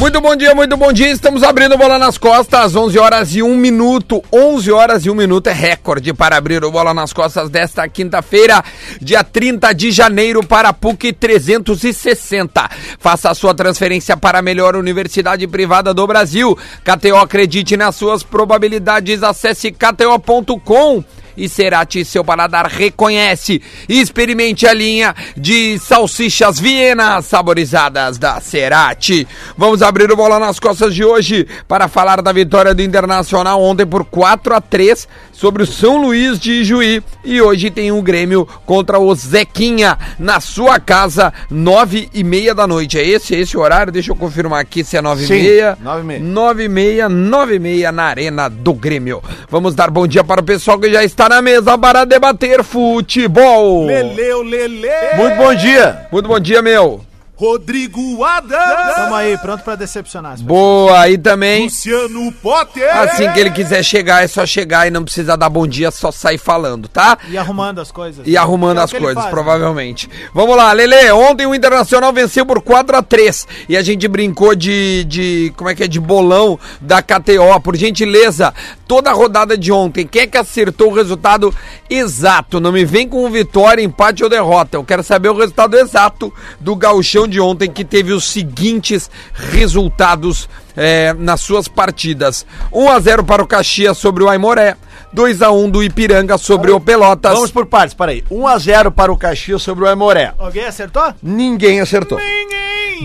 Muito bom dia, muito bom dia. Estamos abrindo bola nas costas, 11 horas e 1 minuto. 11 horas e 1 minuto é recorde para abrir o bola nas costas desta quinta-feira, dia 30 de janeiro para PUC 360. Faça a sua transferência para a melhor universidade privada do Brasil. KTO acredite nas suas probabilidades. Acesse kto.com e Cerati, seu paladar reconhece. Experimente a linha de salsichas Viena saborizadas da Cerati. Vamos abrir o bola nas costas de hoje para falar da vitória do Internacional ontem por 4 a 3 sobre o São Luís de Juí. E hoje tem um Grêmio contra o Zequinha na sua casa, nove e meia da noite. É esse, é esse o horário? Deixa eu confirmar aqui se é nove e meia. nove e meia. Nove e meia, nove e meia na Arena do Grêmio. Vamos dar bom dia para o pessoal que já está na mesa para debater futebol. Leleu, Lele. Muito bom dia. Muito bom dia, meu. Rodrigo Adams. Tamo aí, pronto pra decepcionar. Boa, aí também. Luciano Potter. Assim que ele quiser chegar, é só chegar e não precisa dar bom dia, só sair falando, tá? E arrumando as coisas. E arrumando É as coisas, faz, né? provavelmente. Vamos lá, Lele. Ontem o Internacional venceu por 4 a 3 e a gente brincou de, de. Como é que é? De bolão da KTO. Por gentileza, toda a rodada de ontem, quem é que acertou o resultado exato? Não me vem com vitória, empate ou derrota. Eu quero saber o resultado exato do gauchão de ontem, que teve os seguintes resultados eh, nas suas partidas: 1 a 0 para o Caxias sobre o Aimoré. 2 a 1 do Ipiranga sobre o Pelotas. Vamos por partes, peraí. 1x0 para o Caxias sobre o Aimoré. Alguém acertou? Ninguém acertou.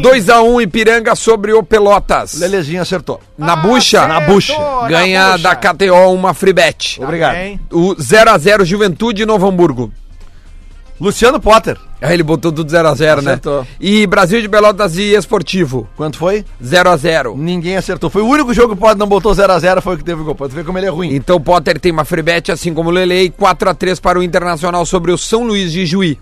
2x1 Ipiranga sobre o Pelotas. Lelezinho acertou. Na bucha, Na bucha. ganha na bucha. da KTO uma free bet. Obrigado. O 0x0 Juventude e Novo Hamburgo. Luciano Potter. Aí ele botou tudo 0x0, né? Acertou. E Brasil de Pelotas e Esportivo. Quanto foi? 0x0. Ninguém acertou. Foi o único jogo que o Potter não botou 0x0, foi o que teve o gol. Pode ver como ele é ruim. Então o Potter tem uma free bet, assim como o Lele, e 4x3 para o Internacional sobre o São Luís de Juí.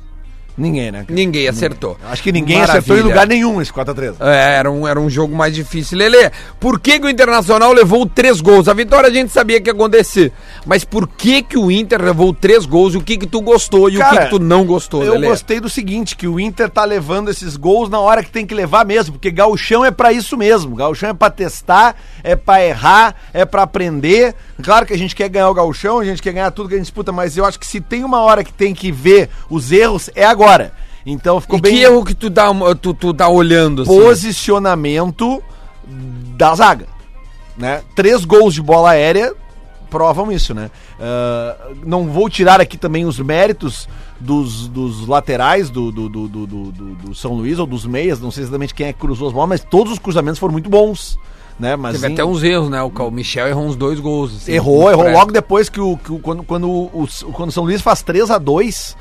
Ninguém, né? cara? Ninguém acertou. Acho que ninguém acertou em Maravilha. lugar nenhum esse 4x3. É, era um, era um jogo mais difícil. Lele, por que, que o Internacional levou três gols? A vitória a gente sabia que ia acontecer. Mas por que, que o Inter levou três gols? E o que, que tu gostou e o que, Cara, que tu não gostou, Eu Lelê? gostei do seguinte, que o Inter tá levando esses gols na hora que tem que levar mesmo, porque gauchão é pra isso mesmo. Gauchão é pra testar, é pra errar, é pra aprender. Claro que a gente quer ganhar o gauchão, a gente quer ganhar tudo que a gente disputa, mas eu acho que se tem uma hora que tem que ver os erros, é agora. Então ficou E bem que erro que tu tá, tu, tu tá olhando? assim? posicionamento da zaga, né? Três gols de bola aérea provam isso, né? Ah, não vou tirar aqui também os méritos dos, dos laterais do, do, do, do, São Luís ou dos meias, não sei exatamente quem é que cruzou as bolas, mas todos os cruzamentos foram muito bons, né? Mas Teve em- até uns erros, né? O Michel errou uns dois gols. assim, Errou, errou pré. logo depois que o, que o- quando, quando, o, quando São Luís faz 3 a 2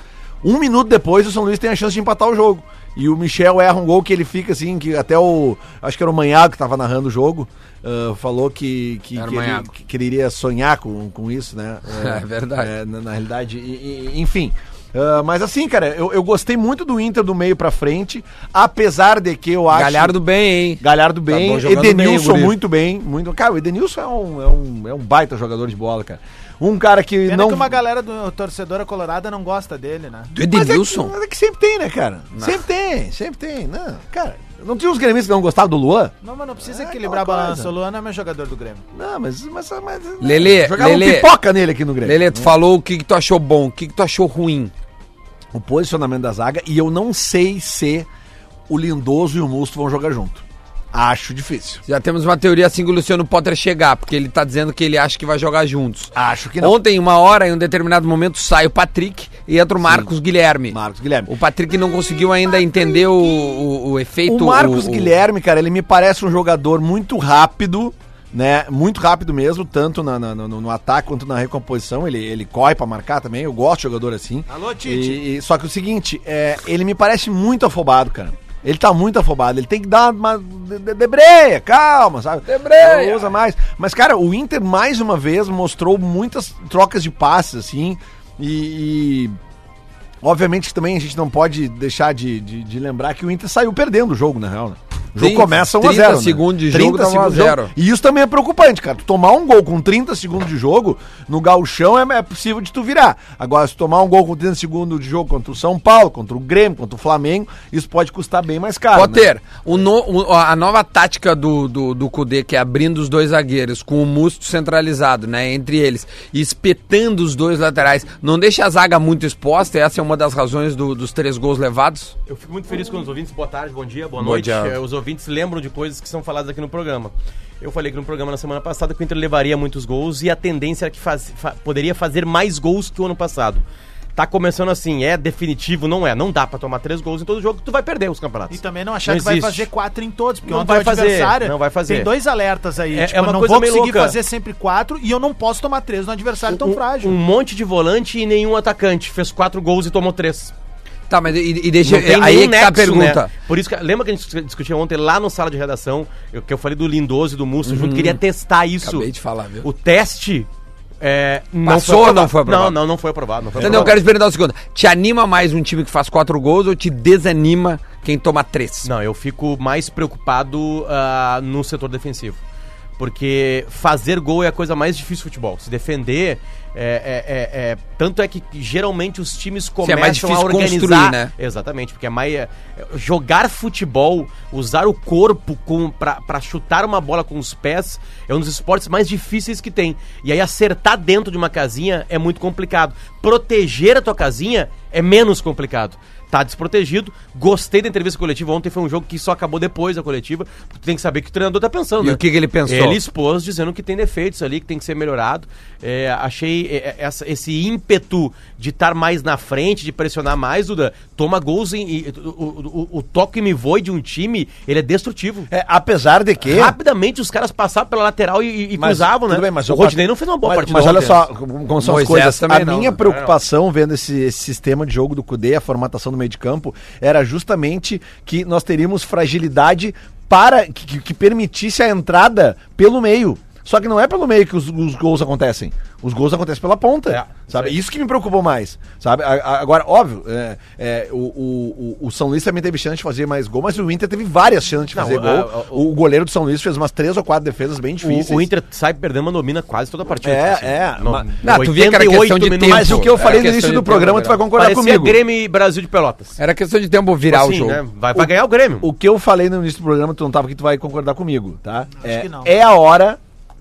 um minuto depois o São Luís tem a chance de empatar o jogo. E o Michel erra um gol que ele fica assim, que até o. Acho que era o Manhago que tava narrando o jogo. ah, falou que, que, que, ele, que ele iria sonhar com, com isso, né? É verdade. é, na, na realidade, e- e- enfim. Ah, mas assim, cara, eu, eu gostei muito do Inter do meio pra frente, apesar de que eu acho. Galhardo bem, hein? Galhardo bem, bom, jogando Edenilson bem, muito bem, muito. Cara, o Edenilson é um, é um, é um baita jogador de bola, cara. Um cara que Pena não. que uma galera do torcedora colorada não gosta dele, né? Do Mas é, que, Edenilson? mas é que sempre tem, né, cara? Sempre tem, sempre tem. Não, cara, não tinha uns gremistas que não gostavam do Luan? Não, mas não precisa É equilibrar a balança. O Luan não é meu jogador do Grêmio. Não, mas. mas, mas Lelê, jogava Lelê. pipoca nele aqui no Grêmio. Lele, tu falou o que, que tu achou bom, o que, que tu achou ruim. O posicionamento da zaga, e eu não sei se o Lindoso e o Musto vão jogar junto. Acho difícil. Já temos uma teoria assim que o Luciano Potter chegar, porque ele tá dizendo que ele acha que vai jogar juntos. Acho que não. Ontem, uma hora, em um determinado momento, sai o Patrick e entra o Marcos Guilherme. Marcos Guilherme. O Patrick não conseguiu ainda entender o, o, o efeito. O Marcos o- Guilherme, cara, ele me parece um jogador muito rápido, né? Muito rápido mesmo, tanto na- na- no, no ataque quanto na recomposição. Ele, ele corre pra marcar também. Eu gosto de jogador assim. Alô, Tite. E- e- só que o seguinte, é, ele me parece muito afobado, cara. Ele tá muito afobado, ele tem que dar uma de- de- debreia, calma, sabe? Debreia. Não usa mais. Mas, cara, o Inter mais uma vez mostrou muitas trocas de passes, assim, e- e Obviamente que também a gente não pode deixar de, de, de lembrar que o Inter saiu perdendo o jogo, na real, né? O jogo começa 1 a 30 0 né? segundos de jogo, 30 tava 1 a segundos jogo. 0. E isso também é preocupante, cara. Tu tomar um gol com 30 segundos de jogo, no gauchão é, é possível de tu virar. Agora, se tu tomar um gol com 30 segundos de jogo contra o São Paulo, contra o Grêmio, contra o Flamengo, isso pode custar bem mais caro. né? Potter, o no- o- a nova tática do, do, do Kudê, que é abrindo os dois zagueiros, com o musto centralizado, né, entre eles, e espetando os dois laterais, não deixa a zaga muito exposta, essa é uma das razões do- dos três gols levados? Eu fico muito feliz quando os ouvintes, boa tarde, bom dia, boa Bom noite. dia. Eh, Os ouvintes lembram de coisas que são faladas aqui no programa. Eu falei que no programa na semana passada que o Inter levaria muitos gols e a tendência era que faz- fa- poderia fazer mais gols que o ano passado. Tá começando assim, é definitivo, não é. Não dá pra tomar três gols em todo jogo tu vai perder os campeonatos. E também não achar Não que vai existe. fazer quatro em todos, porque Não vai fazer, adversário não vai fazer. tem dois alertas aí. É- tipo, é uma eu não coisa vou conseguir louca. fazer sempre quatro e eu não posso tomar três no adversário tão um, frágil. um monte de volante e nenhum atacante. Fez quatro gols e tomou três. Tá, mas e, e deixa, aí é que tá a nexo, pergunta. né? Por isso que, lembra que a gente discutiu ontem lá no sala de redação, eu, que eu falei do Lindoso e do Musto junto, queria testar isso. Uhum. Acabei de falar, viu? O teste é, não Passou foi ou não foi aprovado? Não, não, não foi aprovado. Não foi Entendeu? Eu aprovado. quero experimentar o segundo. Te anima mais um time que faz quatro gols ou te desanima quem toma três? Não, eu fico mais preocupado ah, no setor defensivo. Porque fazer gol é a coisa mais difícil do futebol. Se defender, é, é- é- é- tanto é que geralmente os times começam mais difícil a organizar. construir, né? Exatamente, porque é mais. é- é- jogar futebol, usar o corpo com, pra chutar uma bola com os pés, é um dos esportes mais difíceis que tem. E aí acertar dentro de uma casinha é muito complicado. Proteger a tua casinha é menos complicado. Tá desprotegido. Gostei da entrevista coletiva. Ontem foi um jogo que só acabou depois da coletiva. Tu tem que saber o que o treinador tá pensando. E né? o que que ele pensou? Ele expôs dizendo que tem defeitos ali, que tem que ser melhorado. É, achei é, é, essa- esse ímpeto de estar mais na frente, de pressionar mais, Duda. Toma gols em. e- o, o, o, o toque me voe de um time, ele é destrutivo. É, apesar de que. Rapidamente os caras passavam pela lateral e, e Mas, cruzavam, né? bem, mas o Rodinei não fez uma boa mas, partida. Mas olha só como são as coisas. também a não, minha né? preocupação vendo esse, esse sistema de jogo do Cudê, a formatação do meio de campo, era justamente que nós teríamos fragilidade para que, que- permitisse a entrada pelo meio. Só que não é pelo meio que os, os gols acontecem. Os gols acontecem pela ponta. É, sabe? isso que me preocupou mais. Sabe? A- a- Agora, óbvio, é, é, o, o, o- o São Luís também teve chance de fazer mais gol, mas o Inter teve várias chances de Não, fazer a- gol. a- o, goleiro do São Luís fez umas três ou quatro defesas bem difíceis. O, o Inter sai perdendo, mas domina quase toda a partida. É, assim. é, No- mas- Não, tu via que era 88 questão de minutos. tempo. Mas o que eu falei no início do tempo, programa, tu vai Gabriel. concordar Parecia comigo. Grêmio e Brasil de Pelotas. Era questão de tempo virar o Assim, jogo. né? Vai, vai ganhar o Grêmio. O que eu falei no início do programa, tu não tava aqui, tu vai concordar comigo, tá? É, que não. é a hora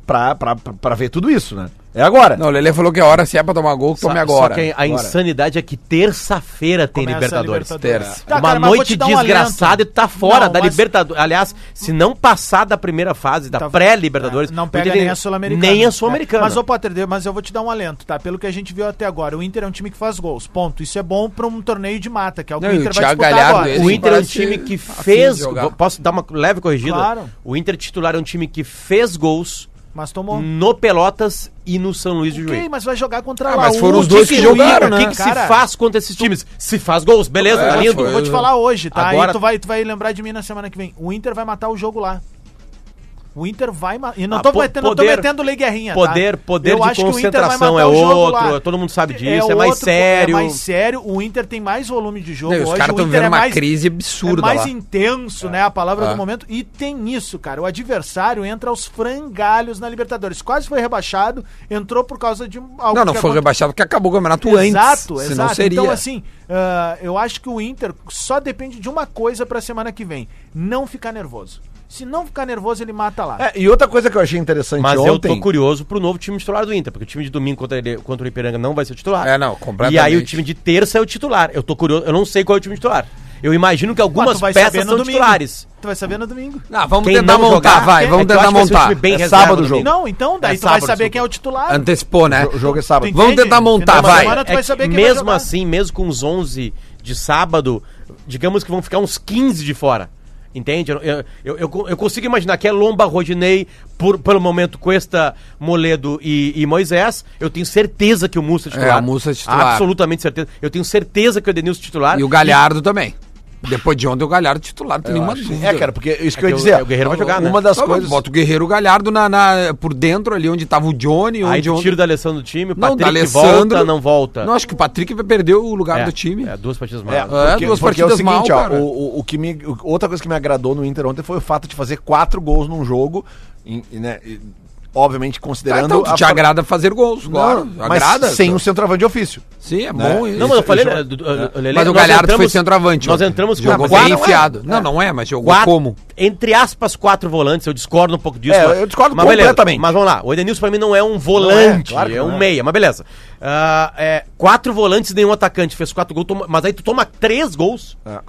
pra, pra, pra, pra ver tudo isso, né? É agora. Não, o Lelê falou que a hora se é pra tomar gol, Só- tome agora. Só que a Agora. insanidade é que terça-feira tem Começa Libertadores. Libertadores. Terça. Tá, Uma cara, noite um desgraçada e tu tá fora Não, da mas- Libertadores. Aliás, se não passar da primeira fase, da Tá- pré-Libertadores, É, Não pega Inter nem a Sul-Americana. Nem a É. Sul-Americana. Mas, ô Potter, mas eu vou te dar um alento, tá? Pelo que a gente viu até agora, o Inter é um time que faz gols. Ponto. Isso é bom pra um torneio de mata, que é o que Não, o e o Inter vai Thiago disputar Galhardo, agora. O Inter é um time que fez. Posso dar uma leve corrigida? Claro. O Inter titular é um time que fez gols Mas tomou. no Pelotas e no São Luís de Juiz. Ok, mas vai jogar contra Ah, a mas foram os O dois que que jogaram, O né? que, que Cara, se faz contra esses times? Se faz gols, beleza, É, tá lindo. vou te falar hoje, tá? Agora- Aí tu vai, tu vai lembrar de mim na semana que vem. O Inter vai matar o jogo lá. O Inter vai. E não Ah, tô, po- metendo, não tô poder- metendo lei guerrinha, Poder, tá? poder Eu de concentração é outro, lá. todo mundo sabe disso, é, mais outro- sério. É mais sério. O Inter tem mais volume de jogo Não, e os hoje. caras estão vivendo é uma mais, crise absurda é mais lá. intenso, né? A palavra É. do momento. E tem isso, cara. O adversário entra aos frangalhos na Libertadores. Quase foi rebaixado, entrou por causa de algo Não, não foi rebaixado porque acabou o campeonato antes. Exato, exato. seria. Então, assim, ah, eu acho que o Inter só depende de uma coisa pra semana que vem: não ficar nervoso. Se não ficar nervoso, ele mata lá. É, e outra coisa que eu achei interessante Mas eu ontem. tô curioso pro novo time titular do Inter, porque o time de domingo contra, ele, contra o Ipiranga não vai ser o titular. É, não, completamente. E aí o time de terça é o titular. Eu tô curioso, eu não sei qual é o time titular. Eu imagino que Mas algumas peças saber no são domingo. titulares. Tu vai saber no domingo. Ah, vamos Quem tentar não montar, jogar, vai, é vamos eu tentar montar. bem É sábado o jogo. Não, então daí É tu vai saber quem é o titular. Antecipou, né? O jogo é sábado. Vamos tentar montar, vai. semana tu É vai mesmo assim, mesmo com os 11 de sábado, digamos que vão ficar uns 15 de fora. Entende? Eu, eu, eu, eu consigo imaginar que é Lomba, Rodinei, por, pelo momento Cuesta, Moledo e, e Moisés. Eu tenho certeza que o Mussa é titular. É, o Mussa é titular. Absolutamente certeza. Eu tenho certeza que o Edenilson é titular. E o Galhardo também. Depois de ontem o Galhardo titular, não tem nenhuma dúvida. É, cara, porque isso que É eu ia que dizer. o- o Guerreiro vai jogar, né? Uma das Só coisas. Bota o Guerreiro Galhardo na, na- por dentro ali onde tava o Johnny. Aí Onde ontem- tira da Alessandro do time, o Não, Patrick D'Alessandro- volta, não volta. Não, acho que o Patrick vai perder o lugar é, do time. É, duas partidas É, mais. É, duas porque partidas mal, cara. ó, o, o- o que me, o- outra coisa que me agradou no Inter ontem foi o fato de fazer quatro gols num jogo, em- e, né, e, obviamente Ah, considerando então, tu te fra- agrada fazer gols, claro. Não, mas agrada. sem o centroavante de ofício. Sim, é Né? bom isso. Não, mas eu falei, isso- né, Lelê, Mas o Galhardo foi entramos- centroavante. Nós entramos com Jogou quatro- bem não é. enfiado. É. Não, não é, mas jogou quatro, como? entre aspas, quatro volantes. Eu discordo um pouco disso. É, mas- eu discordo mas beleza. completamente. Mas vamos lá. O Edenilson pra mim não é um volante, claro que é não um é. meia. Mas beleza. Ah, é, quatro volantes nenhum atacante. Fez quatro gols, toma- mas aí tu toma três gols. É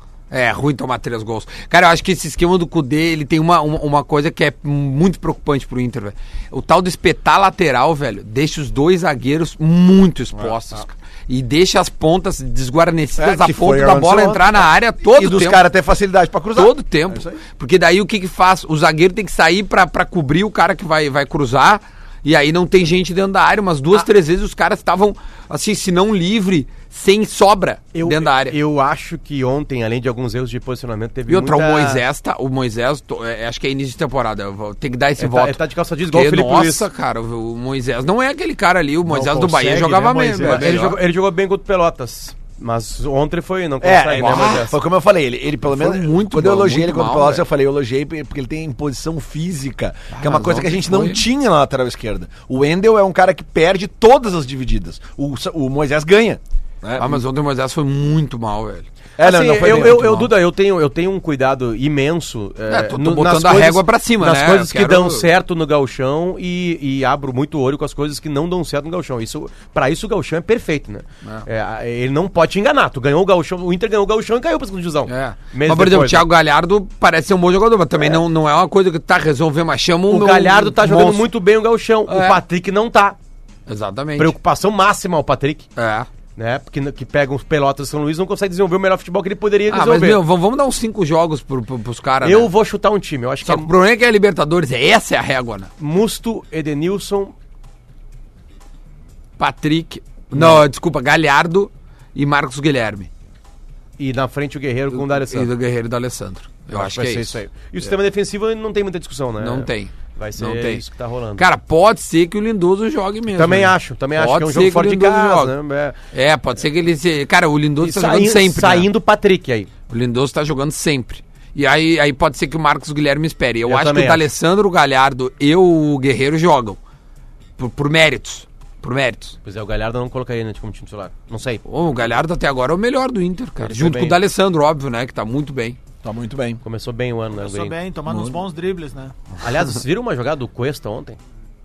ruim tomar três gols. Cara, eu acho que esse esquema do Cudê, ele tem uma, uma, uma coisa que é muito preocupante pro Inter, velho. O tal do espetar lateral, velho, deixa os dois zagueiros muito expostos, cara. E deixa as pontas desguarnecidas É, foi ponta da bola entrar na área todo e dos tempo. caras ter facilidade pra cruzar. Todo tempo. É. Porque daí o que que faz? O zagueiro tem que sair pra, pra cobrir o cara que vai, vai cruzar. E aí não tem gente dentro da área. Umas Ah. duas, três vezes os caras estavam, assim, se não livre, sem sobra dentro da área. Eu acho que ontem, além de alguns erros de posicionamento, teve E outra, muita... o Moisés, tá, o Moisés, tô- é, acho que é início de temporada, eu vou ter que dar esse tá- voto. ele tá de calça jeans igual o Felipe nossa, Luiz. cara, o Moisés não é aquele cara ali, o Moisés do consegue, Bahia né, jogava Moisés? mesmo. Ele jogou, ele jogou bem contra o Pelotas. Mas ontem foi, não É, consegue, é, né, ah, Moisés? foi como eu falei, ele, ele pelo Foi menos. muito quando eu elogiei ele muito contra o mal, Pelotas, velho. eu falei, eu elogiei porque ele tem imposição física, que é uma coisa que a gente não tinha na lateral esquerda. O Wendel é um cara que perde todas as divididas. O, o Moisés ganha. né? Ah, mas ontem o Moisés foi muito mal, velho. É, não, Assim, não foi eu, bem, eu, eu. Duda, eu tenho, eu tenho um cuidado imenso. É, tô- tô no- botando nas a régua pra cima, nas né? coisas Eu que quero- dão certo no galchão e, e abro muito o olho com as coisas que não dão certo no galchão. Isso, pra isso o galchão é perfeito, né? É, a- ele não pode te enganar. Tu ganhou o galchão, o Inter ganhou o galchão e caiu pra segunda divisão. É. Mas, por exemplo, o né? Thiago Galhardo parece ser um bom jogador, mas também não, não é uma coisa que tá resolvendo, mas chama O meu Galhardo tá jogando monstro. muito bem o galchão. É. O Patrick não tá. Exatamente. Preocupação máxima ao Patrick. É. Né? Porque que pega os pelotas São Luís não consegue desenvolver o melhor futebol que ele poderia Ah, mas, desenvolver. meu, vamos dar uns cinco jogos pro, pro, pros caras, eu né? vou chutar um time. Eu acho Só que que é o problema é que é a Libertadores, essa é a régua, né? Musto, Edenilson, Patrick, não, desculpa, Galhardo e Marcos Guilherme. E na frente o Guerreiro com o E D'Alessandro. do Guerreiro e do Alessandro. Eu, acho que vai é ser isso. aí. E o sistema defensivo não tem muita discussão, né? Não tem. Vai ser Não tem. isso que tá rolando. Cara, pode ser que o Lindoso jogue mesmo. também né? acho, também acho Pode que é um jogo fora de casa, né? É. É, pode ser que ele se... Cara, o Lindoso E tá saindo, jogando sempre, né? saindo o Patrick aí. O Lindoso tá jogando sempre. E aí, aí pode ser que o Marcos Guilherme espere. Eu, Eu acho que o acho. D'Alessandro, o Galhardo e o Guerreiro jogam. Por, por méritos. Por méritos. Pois é, o Galhardo eu não colocaria ele como time titular. Não sei. Pô, o Galhardo até agora é o melhor do Inter, cara. Ele Junto com o. D'Alessandro, óbvio, né? Que tá muito bem. Tá muito bem. Começou bem o ano, né? Guri? bem, tomando uns bons dribles, né? Aliás, vocês viram uma jogada do Cuesta ontem?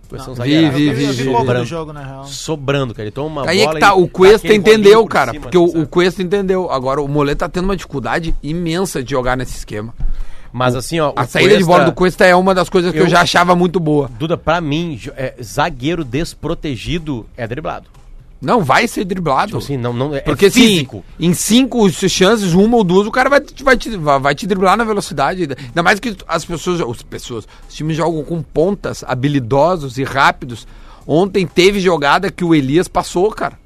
Cuesta é um Não. Vi, vi, vi, vi Sobrando. do jogo, na real. Sobrando, cara. Ele toma uma Aí é que tá, o Cuesta entendeu, cara. cima, porque o? Cuesta entendeu. Agora, o Moleto tá tendo uma dificuldade imensa de jogar nesse esquema. Mas assim, ó. A saída de Cuesta- bola do Cuesta é uma das coisas que eu, Eu- já achava muito boa. Duda, pra mim, é, zagueiro desprotegido é driblado. Não, vai ser driblado. Tipo assim, não, não, é Porque assim, físico. em cinco chances, uma ou duas, o cara vai, te- vai, te, vai vai te driblar na velocidade. Ainda mais que as pessoas, as pessoas, os times jogam com pontas habilidosos e rápidos. Ontem teve jogada que o Elias passou, cara.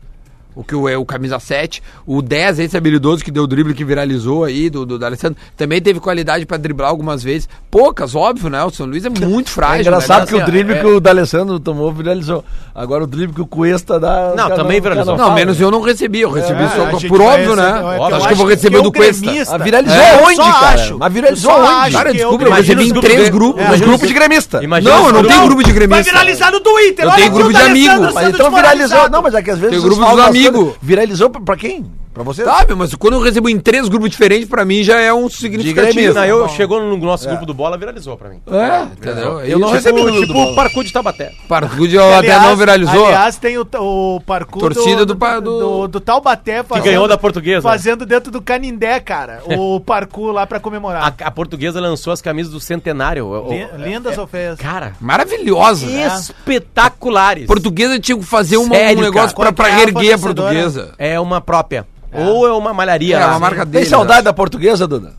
O que o, é o camisa 7, o 10, esse habilidoso que deu o drible que viralizou aí, do, do, do Alessandro, também teve qualidade pra driblar algumas vezes. Poucas, óbvio, né? O São Luís é muito frágil. É engraçado né? que o assim, drible é- que o D'Alessandro tomou viralizou. Agora o drible que o Cuesta dá. Não, também viralizou. Não, menos eu não recebi, eu recebi É, só por vai óbvio, né? é que eu acho que eu vou receber que do o Cuesta. gremista- Ah, viralizou É, eu onde, só cara? acho. Mas viralizou Eu onde? Cara, desculpa, eu eu recebi em três grupos. Grupos os- de gremista. Imagina Não, eu não tenho grupo de Vai gremista. viralizar no Twitter. Eu tenho aqui grupo de amigo. Mas então viralizou. Não, mas é que às vezes. Tem grupo dos amigos. Viralizou pra quem? Pra você? Sabe, mas quando eu recebo em três grupos diferentes, pra mim já é um significativo. Não, eu, Bom. chegou no nosso grupo do bola, viralizou pra mim. É, entendeu? Eu não recebi no Tipo, tipo o Parcu de Tabaté. Parcude até não viralizou. Aliás, tem o, o parkour Torcida do do, do, do- do, Taubaté fazendo, ganhou da Portuguesa. Fazendo dentro do Canindé, cara. O parkour lá pra comemorar. A, a portuguesa lançou as camisas do centenário. Lindas ou feias? Cara, Maravilhosa. espetaculares. Portuguesa tinha que fazer uma- Sério, um negócio cara? pra, pra que é a erguer a fornecedora? portuguesa. É uma própria. Ou é uma malharia. É, lá. uma marca dele. Tem saudade da portuguesa, Duda?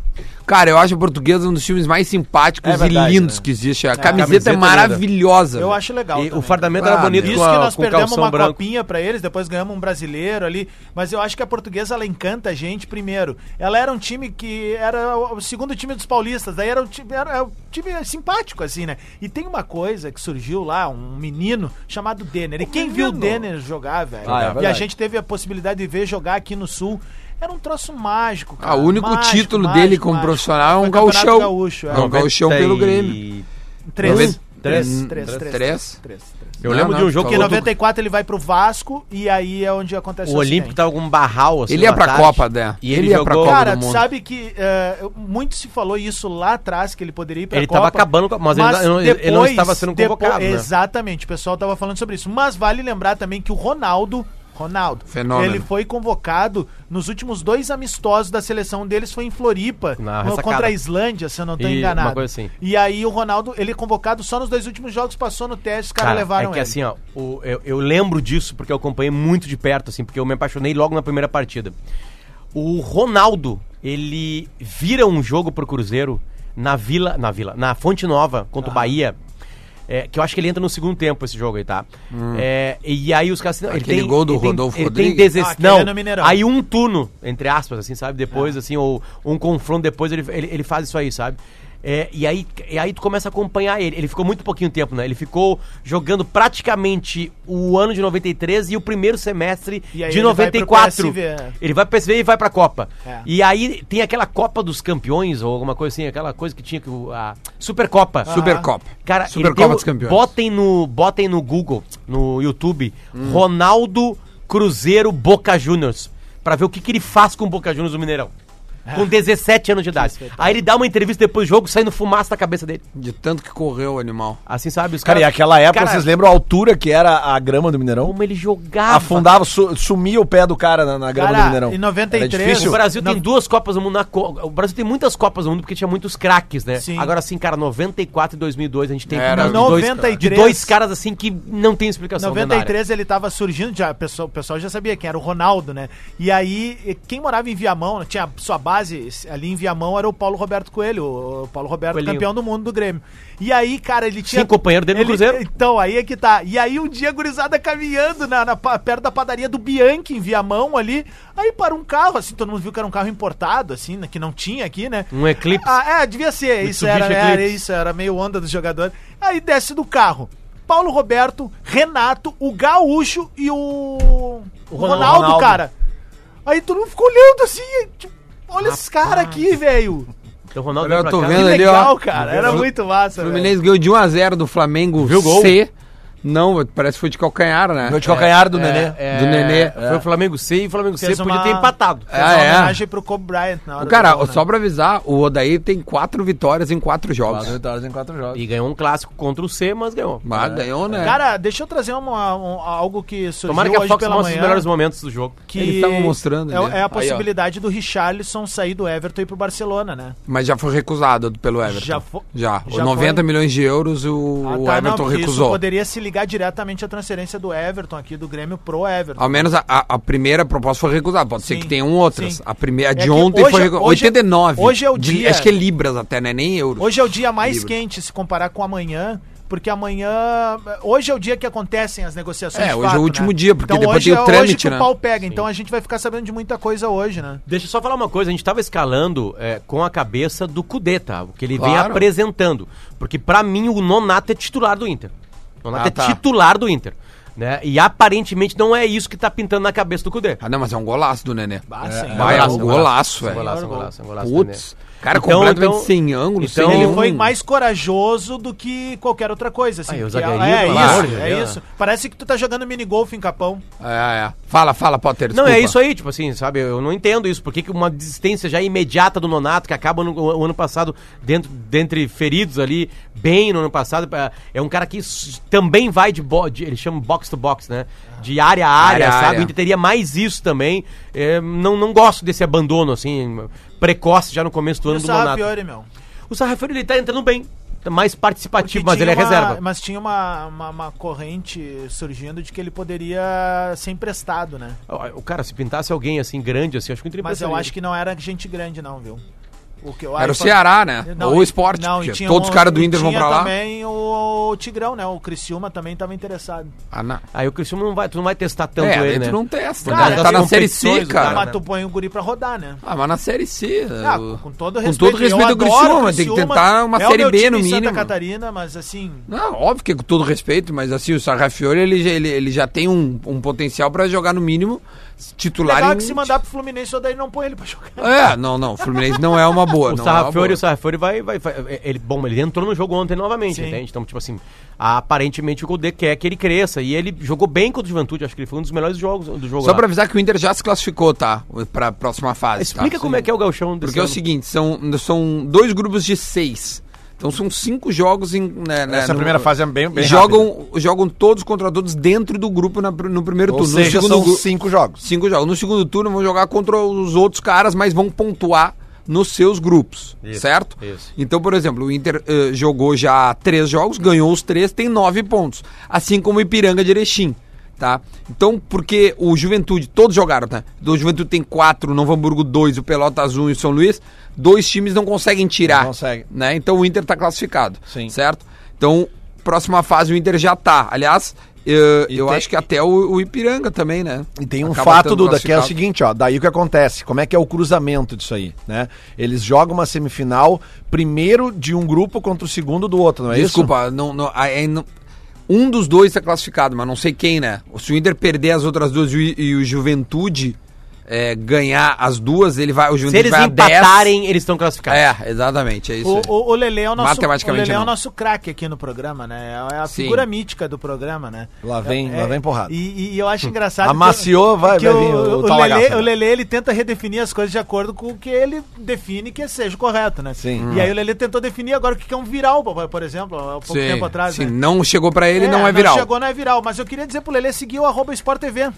Cara, eu acho a portuguesa um dos times mais simpáticos É verdade, e lindos né? que existe. A a camiseta, camiseta é é maravilhosa. Eu acho legal. E o fardamento Ah, era bonito. Isso com, que a, nós com perdemos calção uma branco. copinha pra eles, depois ganhamos um brasileiro ali. Mas eu acho que a portuguesa ela encanta a gente primeiro. Ela era um time que era o segundo time dos paulistas, daí era um time, era um time simpático, assim, né? E tem uma coisa que surgiu lá, um menino chamado Denner. E quem viu o Denner jogar, velho? Ah, é e a gente teve a possibilidade de ver jogar aqui no Sul. Era um troço mágico, cara. Ah, o único Mágico, título mágico, dele como mágico. profissional é um gauchão. Gaúcho, é. Não, gauchão pelo Grêmio. Três. Noven- Três, Hum, três, três, três? três, três. Eu Não, lembro não, de um jogo Porque que em o, 94 ele vai pro Vasco e aí é onde acontece o Olímpico acidente. tava com um barral assim. Ele ia pra ataque, Copa, né? E Ele ele, ia pra jogou. Copa Cara, do Mundo. sabe que eu- muito se falou isso lá atrás, que ele poderia ir pra Ele Copa. tava acabando com a- mas ele não- ele não estava sendo depois- convocado, né? Exatamente, o pessoal tava falando sobre isso. Mas vale lembrar também que o Ronaldo, Ronaldo, Fenômeno. ele foi convocado nos últimos dois amistosos da seleção deles, foi em Floripa, Na no- contra a Islândia, se eu não tô E enganado. uma coisa assim. E aí o Ronaldo, ele é convocado só nos dois últimos jogos, passou no teste, os caras Cara, levaram é que ele. assim, ó, o- eu, eu lembro disso porque eu acompanhei muito de perto, assim, porque eu me apaixonei logo na primeira partida. O Ronaldo, ele vira um jogo pro Cruzeiro na Vila, na Vila, na Fonte Nova contra o Bahia. É, que eu acho que ele entra no segundo tempo esse jogo aí, tá? É, e aí os caras. assim, Aquele tem- gol do ele tem- Rodolfo ele tem Rodrigues? deze- Ah, aquele não, é aí um turno, entre aspas, assim, sabe? Depois, assim, ou um confronto depois, ele, ele, ele faz isso aí, sabe? É, e, aí, e aí tu começa a acompanhar ele. Ele ficou muito pouquinho tempo, né? Ele ficou jogando praticamente o ano de 93 e o primeiro semestre E de ele vai pro 94. PSV, é. Ele vai pro PSV e vai pra Copa. É. E aí tem aquela Copa dos Campeões, ou alguma coisa assim, aquela coisa que tinha que. o- A Supercopa. Supercopa. Cara, Supercopa dos Campeões. Botem no, botem no Google, no YouTube, Hum. Ronaldo Cruzeiro Boca Juniors. Pra ver o que, que ele faz com o Boca Juniors no Mineirão. Com 17 anos de idade. Aí ele dá uma entrevista depois do jogo, saindo fumaça da cabeça dele. De tanto que correu o animal. Assim, sabe? Os Cara, e caras- aquela época, Cara, vocês lembram a altura que era a grama do Mineirão? Como ele jogava. Afundava, su- sumia o pé do cara na, na grama Cara, do Mineirão. em 93, Era O. Brasil tem duas Copas do Mundo na co... O Brasil tem muitas Copas do Mundo porque tinha muitos craques, né? Sim. Agora sim, cara, 94 e 2002 a gente tem Era. de dois, 93. de dois caras assim que não tem explicação. dentro da área. 93 ele tava surgindo, já, o pessoal, o pessoal já sabia quem era o Ronaldo, né? E aí, e quem morava em Viamão, tinha sua base ali em Viamão, era o Paulo Roberto Coelho, o Paulo Roberto, Coelhinho. campeão do mundo do Grêmio. E aí, cara, ele tinha. Sim, companheiro dele no ele- Cruzeiro. Então, aí é que tá. E aí, um dia, a gurizada caminhando na, na perto da padaria do Bianchi, em Viamão ali. Aí para um carro, assim, todo mundo viu que era um carro importado, assim, né, que não tinha aqui, né? Um Eclipse. Ah, é, devia ser. Isso era, era isso, era meio onda dos jogadores. Aí desce do carro. Paulo Roberto, Renato, o Gaúcho e o. O Ronaldo, Ronaldo. cara. Aí todo mundo ficou olhando assim, tipo, olha esses caras aqui, velho. Então, Ronaldo Olha, eu tô cá. vendo Que ali, legal, ó. cara. Era muito massa, O velho. Fluminense ganhou de 1x0 do Flamengo Viu o gol? Não, parece que foi de calcanhar, né? Meu de calcanhar do Nenê. É, Do Nenê. Foi o Flamengo C e o Flamengo C Fez podia uma- ter empatado. Fez Ah, uma é? homenagem pro Kobe Bryant na hora O cara, gol, né? só pra avisar, o Odair tem quatro vitórias em quatro jogos. Quatro vitórias em quatro jogos. E ganhou um clássico contra o C, mas ganhou. Mas ganhou, né? Cara, deixa eu trazer uma, um- algo que surgiu Tomara que a Fox mostre os melhores momentos do jogo. que Eles estavam mostrando é, é Aí, a possibilidade do Richarlison sair do Everton e ir pro Barcelona, né? Mas já foi recusado pelo Everton. Já fo- Já. já Os 90 foi? milhões de euros o, Ah, o tá, Everton recusou. poderia se ligar diretamente à transferência do Everton aqui do Grêmio pro Everton. Ao menos a, a- a primeira proposta foi recusada. Pode ser Sim, que tenham outras. sim. A primeira a de É ontem hoje- foi recusada. hoje- 89. hoje é o De- dia- Acho que é libras até, né? Nem euros. Hoje é o dia mais Livre. quente se comparar com amanhã, porque amanhã. Hoje é o dia que acontecem as negociações. É, de hoje é o fato, último né? dia, porque então, depois tem o é trâmite, hoje que né? o pau pega, então a gente vai ficar sabendo de muita coisa hoje, né? Deixa eu só falar uma coisa, a gente tava escalando é, com a cabeça do Cudê, tá? O que ele vem Claro. apresentando. Porque pra mim o Nonato é titular do Inter. O Nonato Ah, é tá. titular do Inter. Né? E aparentemente não é isso que tá pintando na cabeça do Cudê. Ah, não, mas é um golaço do Nenê. Ah, É, é golaço, um é um golaço, É um velho. golaço, é um golaço, é um golaço. Putz. Cara, Então, completamente então- sem ângulo, então- sem Ele nenhum- foi mais corajoso do que qualquer outra coisa, assim. Aí, o porque zagueirinho, é, pelo isso, amor de é isso. Parece que tu tá jogando minigolf em Capão. É, é. Fala, fala, Potter, Não, desculpa. é isso aí, tipo assim, sabe? Eu não entendo isso. Por que que uma desistência já imediata do Nonato, que acaba no o ano passado, dentro, dentre feridos ali, bem no ano passado, é- é um cara que também vai de, bo de ele chama box to box, né? De área a área, Área a sabe? área. O Inter teria mais isso também. É, não, não gosto desse abandono, assim, precoce já no começo do E ano o do Nonato. Sarrafiore, meu. O Sarrafiori, ele tá entrando bem. Tá mais participativo, mas ele é tinha uma- reserva. Mas tinha uma, uma, uma corrente surgindo de que ele poderia ser emprestado, né? O cara, se pintasse alguém assim, grande, assim, acho que o Mas eu acho que não era gente grande, não, viu? O que, Era o Ceará, né? Ou o Sport. Não, tinha todos os caras do Inter vão pra lá. também o Tigrão, né? O Criciúma também tava interessado. Ah, não. Aí o Cristiano não vai, tu não vai testar tanto É, ele, né? tu não testa. Por né? tá na Série C, cara. cara, mas tu põe o guri pra rodar, né? Ah, mas na Série C. Ah, com todo com respeito. todo respeito ao Criciúma, mas tem que Criciúma, tentar uma é Série B no mínimo. Santa Catarina, mas assim... Não, óbvio que com todo respeito, mas assim, o Sarrafiore, ele, já- ele, ele já tem um, um potencial pra jogar no mínimo titular Legal em- que se mandar pro Fluminense, ou daí não põe ele pra jogar. É, não, não, o Fluminense não é uma boa. O é Sarrafiori, o Sarrafiori vai, vai, vai- ele, bom, ele entrou no jogo ontem novamente, Sim. entende? Então, tipo assim, aparentemente o Godê quer que ele cresça e ele jogou bem contra o Juventude, acho que ele foi um dos melhores jogos do jogo Só lá. pra avisar que o Inter já se classificou, tá? Pra próxima fase. Explica tá? como é que é o gauchão desse Porque é o ano. seguinte, são, são dois grupos de seis. Então são cinco jogos em. né, né, Essa no- primeira fase é bem, bem jogam, jogam todos contra todos dentro do grupo na- no primeiro rápida. Ou turno. seja, no são segundo, gru- cinco jogos. cinco jogos. No segundo turno vão jogar contra os outros caras, mas vão pontuar nos seus grupos, Isso, certo? isso. Então, por exemplo, o Inter eh, jogou já três jogos, ganhou os três, tem nove pontos. Assim como o Ipiranga de Erechim, tá? Então, porque o Juventude, todos jogaram, tá? O Juventude tem quatro, o Novo Hamburgo dois, o Pelotas um e o São Luís, dois times não conseguem tirar. Não consegue. Né? Então o Inter tá classificado, Sim. certo? Então, próxima fase o Inter já tá. Aliás, eh, E eu tem- acho que até o, o Ipiranga também, né? E tem um Acaba fato, Duda, que é o seguinte, ó, daí o que acontece, como é que é o cruzamento disso aí, né? Eles jogam uma semifinal, primeiro de um grupo contra o segundo do outro, não é Desculpa, não, não, aí não- um dos dois está classificado, mas não sei quem, né? Se o Inter perder as outras duas e, e o Juventude é, ganhar as duas, ele vai. O Se eles vai a 10. empatarem, eles estão classificados. É, exatamente, é isso. O, o, o Lele é o nosso, Matematicamente o Lelê é o não. nosso craque aqui no programa, né? É a Sim. figura mítica do programa, né? Lá vem- É- lá vem porrada. E, e eu acho engraçado. que- Amaciou, vai- que vai o, vir o o, Lelê, né? o Lelê, ele tenta redefinir as coisas de acordo com o que ele define que seja o correto, né? Sim. E aí o Lelê tentou definir agora o que é um viral, por- exemplo, há pouco Sim, tempo atrás, sim, né? não chegou pra ele, não é viral. chegou, não é viral. Mas eu queria dizer pro Lelê seguir o arroba Sport TV.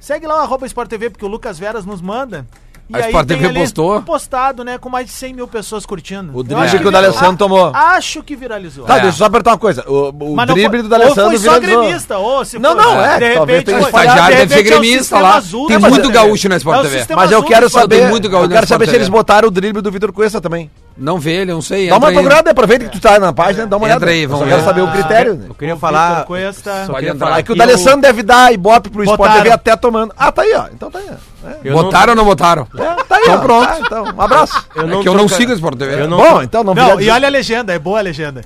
Segue lá o arroba Sport TV, porque o Lucas Veras nos manda. E A Sport TV postou? postado, né? Com mais de 100 mil pessoas curtindo. O drible acho que o D'Alessandro tomou. Acho que viralizou. Tá, É. deixa eu só apertar uma coisa. O, o drible do D'Alessandro ou foi só viralizou. gremista, ou se Não, não, é, de talvez repente tenha foi- foi- estagiário de deve ser é o gremista lá. azul Tem muito gaúcho na É Sport o TV. Mas eu quero saber, eu gaúcho quero saber se eles botaram o drible do Vitor Cuesta também. Não vê ele, não sei. Dá uma procurada, aproveita que tu tá na página, dá uma Entra olhada. aí, Eu vamos só quero saber o critério. né? Eu queria falar. Cuesta- só queria falar É que o eu- D'Alessandro deve dar ibope pro Sport Botaram. TV até tomando. Ah, tá aí, ó. Então tá aí. É. eu não- Botaram ou não botaram? É, tá aí, Então ó. pronto. Tá, então, um abraço. Eu é que eu não troca- sigo o Sport TV. Eu não Bom, então não Não, e olha a legenda, é boa a legenda.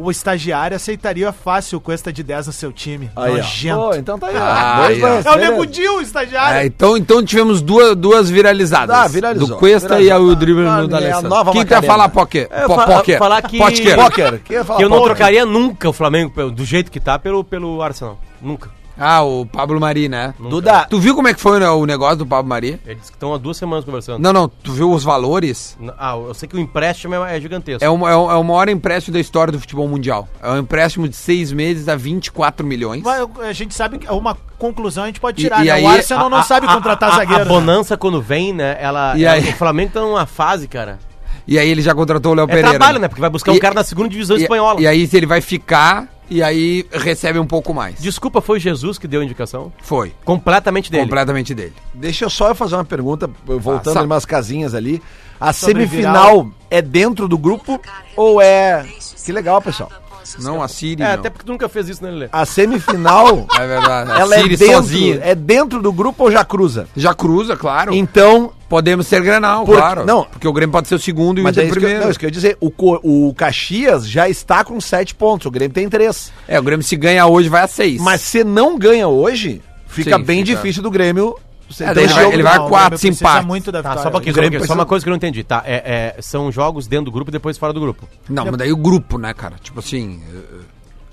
O estagiário aceitaria fácil o Cuesta de 10 no seu time. Aí. Nojento. Pô, então tá aí. Ah, aí, ó. lances, É o beleza. Nego Dil, o estagiário. É, então, então tivemos duas, duas viralizadas. Ah, viralizou. Do Cuesta Viralizou. e o drible Ah, nova Quem Macarena. falar, Poké? É, Po- fa- Poké. falar que-. Poker. Que eu não poker? trocaria nunca o Flamengo do jeito que tá pelo, pelo Arsenal. Nunca. Ah, o Pablo Mari, né? Duda, Tu viu como é que foi né, o negócio do Pablo Mari? Eles que estão há duas semanas conversando. Não, não, tu viu os valores? Ah, eu sei que o empréstimo é, é gigantesco. É o, é, o, é o maior empréstimo da história do futebol mundial. É um empréstimo de seis meses a 24 milhões. Vai, A gente sabe que uma conclusão a gente pode E- tirar, e né? aí, o Arsenal A- não a- sabe a- contratar a- zagueiro. A né? bonança quando vem, né? Ela, E ela- aí? O Flamengo tá numa fase, cara. E aí ele já contratou o Léo É Pereira. trabalho, né? Porque vai buscar um E- cara na segunda divisão E, espanhola. e aí ele vai ficar e aí recebe um pouco mais. Desculpa, foi Jesus que deu a indicação? Foi. Completamente dele. Completamente dele. deixa eu só fazer uma pergunta, voltando em umas casinhas ali. A Sobre semifinal é dentro do grupo ou é... Que legal, pessoal. Não, a Siri. É, não. até porque tu nunca fez isso, né, Lelê? A semifinal, É verdade. A ela é Siri dentro, sozinha. é dentro do grupo ou já cruza? Já cruza, claro. Então, Podemos ser Grenal, Porque- claro. não. Porque o Grêmio pode ser o segundo e o mas é Inter isso que, eu, primeiro. não, isso que eu ia dizer, o, o Caxias já está com sete pontos, o Grêmio tem três. É, o Grêmio se ganha hoje vai a seis. Mas se não ganha hoje, fica Sim, bem fica. difícil do Grêmio. Você É, ele vai- jogo- ele vai a quatro, se empate. muito da Tá, vitória. só um pouquinho, O só, um Grêmio pouquinho. precisa- só uma coisa que eu não entendi, tá? É, é, são jogos dentro do grupo e depois fora do grupo. Não, mas daí o grupo, né, cara? Tipo assim, eh,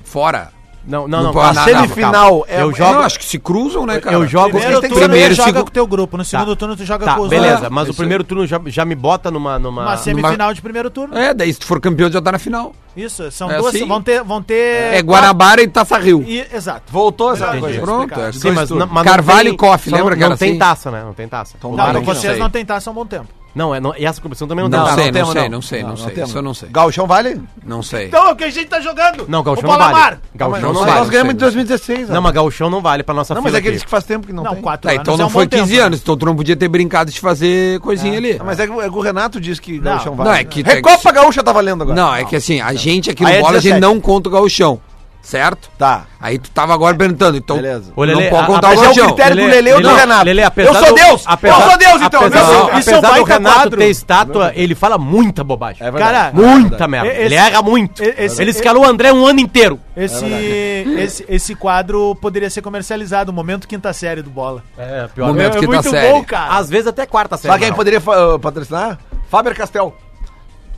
fora. Não, Não não, A Não, não, semifinal é... Eu é- jogo- Não, acho que se cruzam, né, cara? Eu jogo- Primeiro turno primeiro, joga segundo- com o teu grupo, no segundo Tá. turno tu joga Tá, com os beleza, É, mas o isso primeiro turno já, já me bota numa. numa... Uma semifinal de primeiro turno. É, daí se tu for campeão já tá na final. Isso, são É duas. assim? Vão ter. Vão ter É, Guanabara e Taça Rio. E, exato. Voltou essa Melhor coisa. Pronto, é. Sim, mas, mas Carvalho tem- e Koff, só lembra era não tem assim? taça, né? Não tem taça. Então, Não, vocês não têm taça há um bom tempo. Não, é, não, e essa competição também não, Não, tem. sei, não temos, sei, não sei, não sei. temos. Isso eu não sei. Gauchão vale? Não sei. Então, o que a gente tá jogando? Não, O Gauchão não vale. Mar. Gauchão não não vale. Nós ganhamos em 2016. Não, mas Gauchão não vale pra nossa Não, mas fila é diz que faz tempo que não, Não, tem. quatro Tá, anos então é não um foi bom tempo, 15 né? anos, então tu não podia ter brincado de fazer coisinha ali. Ah, Mas é que é que o Renato diz que Gauchão vale. Não, é que- Recopa Gaúcha tá valendo agora. Não, é que assim, a gente aqui no é bola, a gente 17. não conta o gauchão, certo? Tá. Aí tu tava agora perguntando, então Beleza. Ô, Lelê, não pode contar o Mas é o critério do Lelê, Lelê ou do Renato? Lelê, apesar eu sou do- Deus! apesar- eu sou Deus, então! Apesar, do, é um apesar do baita Renato quadro. ter estátua, ele fala muita bobagem. É verdade. Cara, Muita É merda. Esse- ele erra muito. esse- ele escalou o André um ano inteiro. Esse, esse, esse quadro poderia ser comercializado, o momento quinta série do Bola. É, Momento é quinta muito série. bom, cara. Às vezes até quarta série. Sabe quem não. poderia patrocinar? Faber Castell.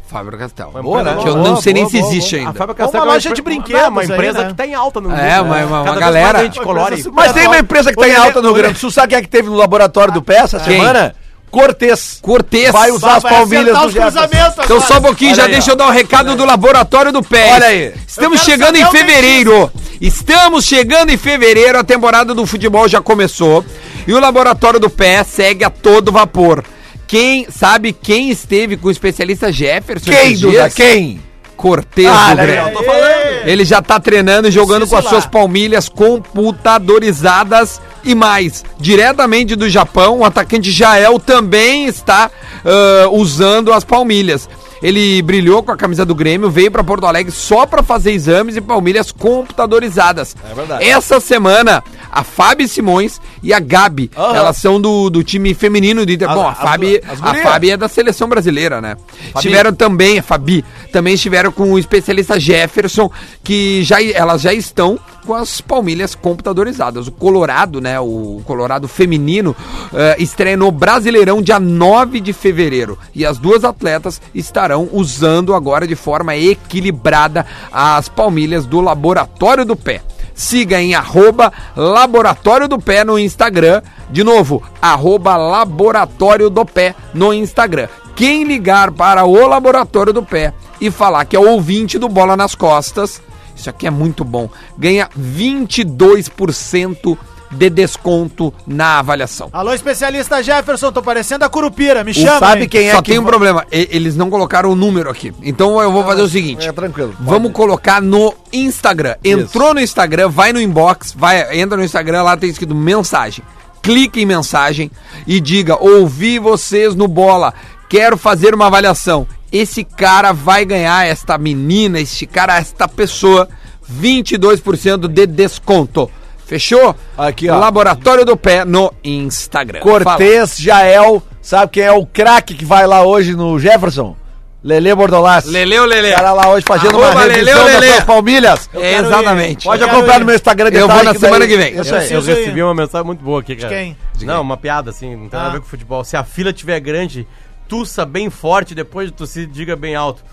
Fábio Castel. Boa, né? Que eu Boa, não sei nem boa, se boa, existe A ainda. Ou Castell uma é loja de brinquedos uma aí, empresa né? que tá em alta no É, mundo, mas né? uma- uma galera- mais a gente colore. Mas tem uma empresa que tá em alta no Rio. Grande do Sul. Sabe quem é que teve no laboratório do pé essa Quem? semana? Cortez. Cortez. Vai usar as Vai palmilhas acertar do cruzamentos Então só um pouquinho, Olha já aí, deixa ó. eu dar o recado do Laboratório do Pé. Olha aí. Estamos chegando em fevereiro. Estamos chegando em fevereiro, a temporada do futebol já começou. E o Laboratório do Pé segue a todo vapor. Quem sabe quem esteve com o especialista Jefferson? Quem, Duda? Quem? Cortez Ah, do Grêmio. tô falando. Ele já tá treinando e jogando Preciso com as lá. suas palmilhas computadorizadas e mais. Diretamente do Japão, o atacante Jael também está ah, usando as palmilhas. Ele brilhou com a camisa do Grêmio, veio para Porto Alegre só para fazer exames e palmilhas computadorizadas. É verdade. Essa semana, a Fábio Simões e a Gabi, Aham. elas são do, do time feminino do Inter. Bom, a as- Fábio, a. Fábio é da seleção brasileira, né? Estiveram também, a Fabi, também estiveram com o especialista Jefferson, que já, elas já estão com as palmilhas computadorizadas. O Colorado, né? O Colorado feminino eh, estreia no Brasileirão dia 9 de fevereiro. E as duas atletas estarão usando agora de forma equilibrada as palmilhas do Laboratório do Pé. Siga em arroba Laboratório do Pé no Instagram. De novo, arroba Laboratório do Pé no Instagram. Quem ligar para o Laboratório do Pé e falar que é ouvinte do Bola nas Costas, isso aqui é muito bom, ganha 22% de desconto na avaliação. Alô, especialista Jefferson, tô parecendo a Curupira, me O chama. sabe hein? quem é Só que tem um problema, e- eles não colocaram o número aqui. Então eu vou fazer o seguinte. É tranquilo. Vamos colocar no Instagram. Entrou no Instagram, vai no inbox, vai, entra no Instagram, lá tem escrito mensagem. Clique em mensagem e diga: ouvi vocês no bola, quero fazer uma avaliação. Esse cara vai ganhar, esta menina, este cara, esta pessoa, 22% de desconto. Fechou? Aqui, ó. Laboratório do Pé no Instagram. Cortez, Jael, sabe quem é o craque que vai lá hoje no Jefferson? Lele Bordolassi. Leleu, Lele. O cara lá hoje fazendo Arroba uma revisão Leleu, das Lelê. suas palmilhas. É, exatamente. Pode acompanhar ir. no meu Instagram Eu vou na daí- semana que vem. Isso Eu, aí. eu recebi uma mensagem muito boa aqui, cara. quem? Não, uma piada, assim, não tem nada a Ah. ver com futebol. Se a fila tiver grande, tussa bem forte, depois de tossir, diga bem alto.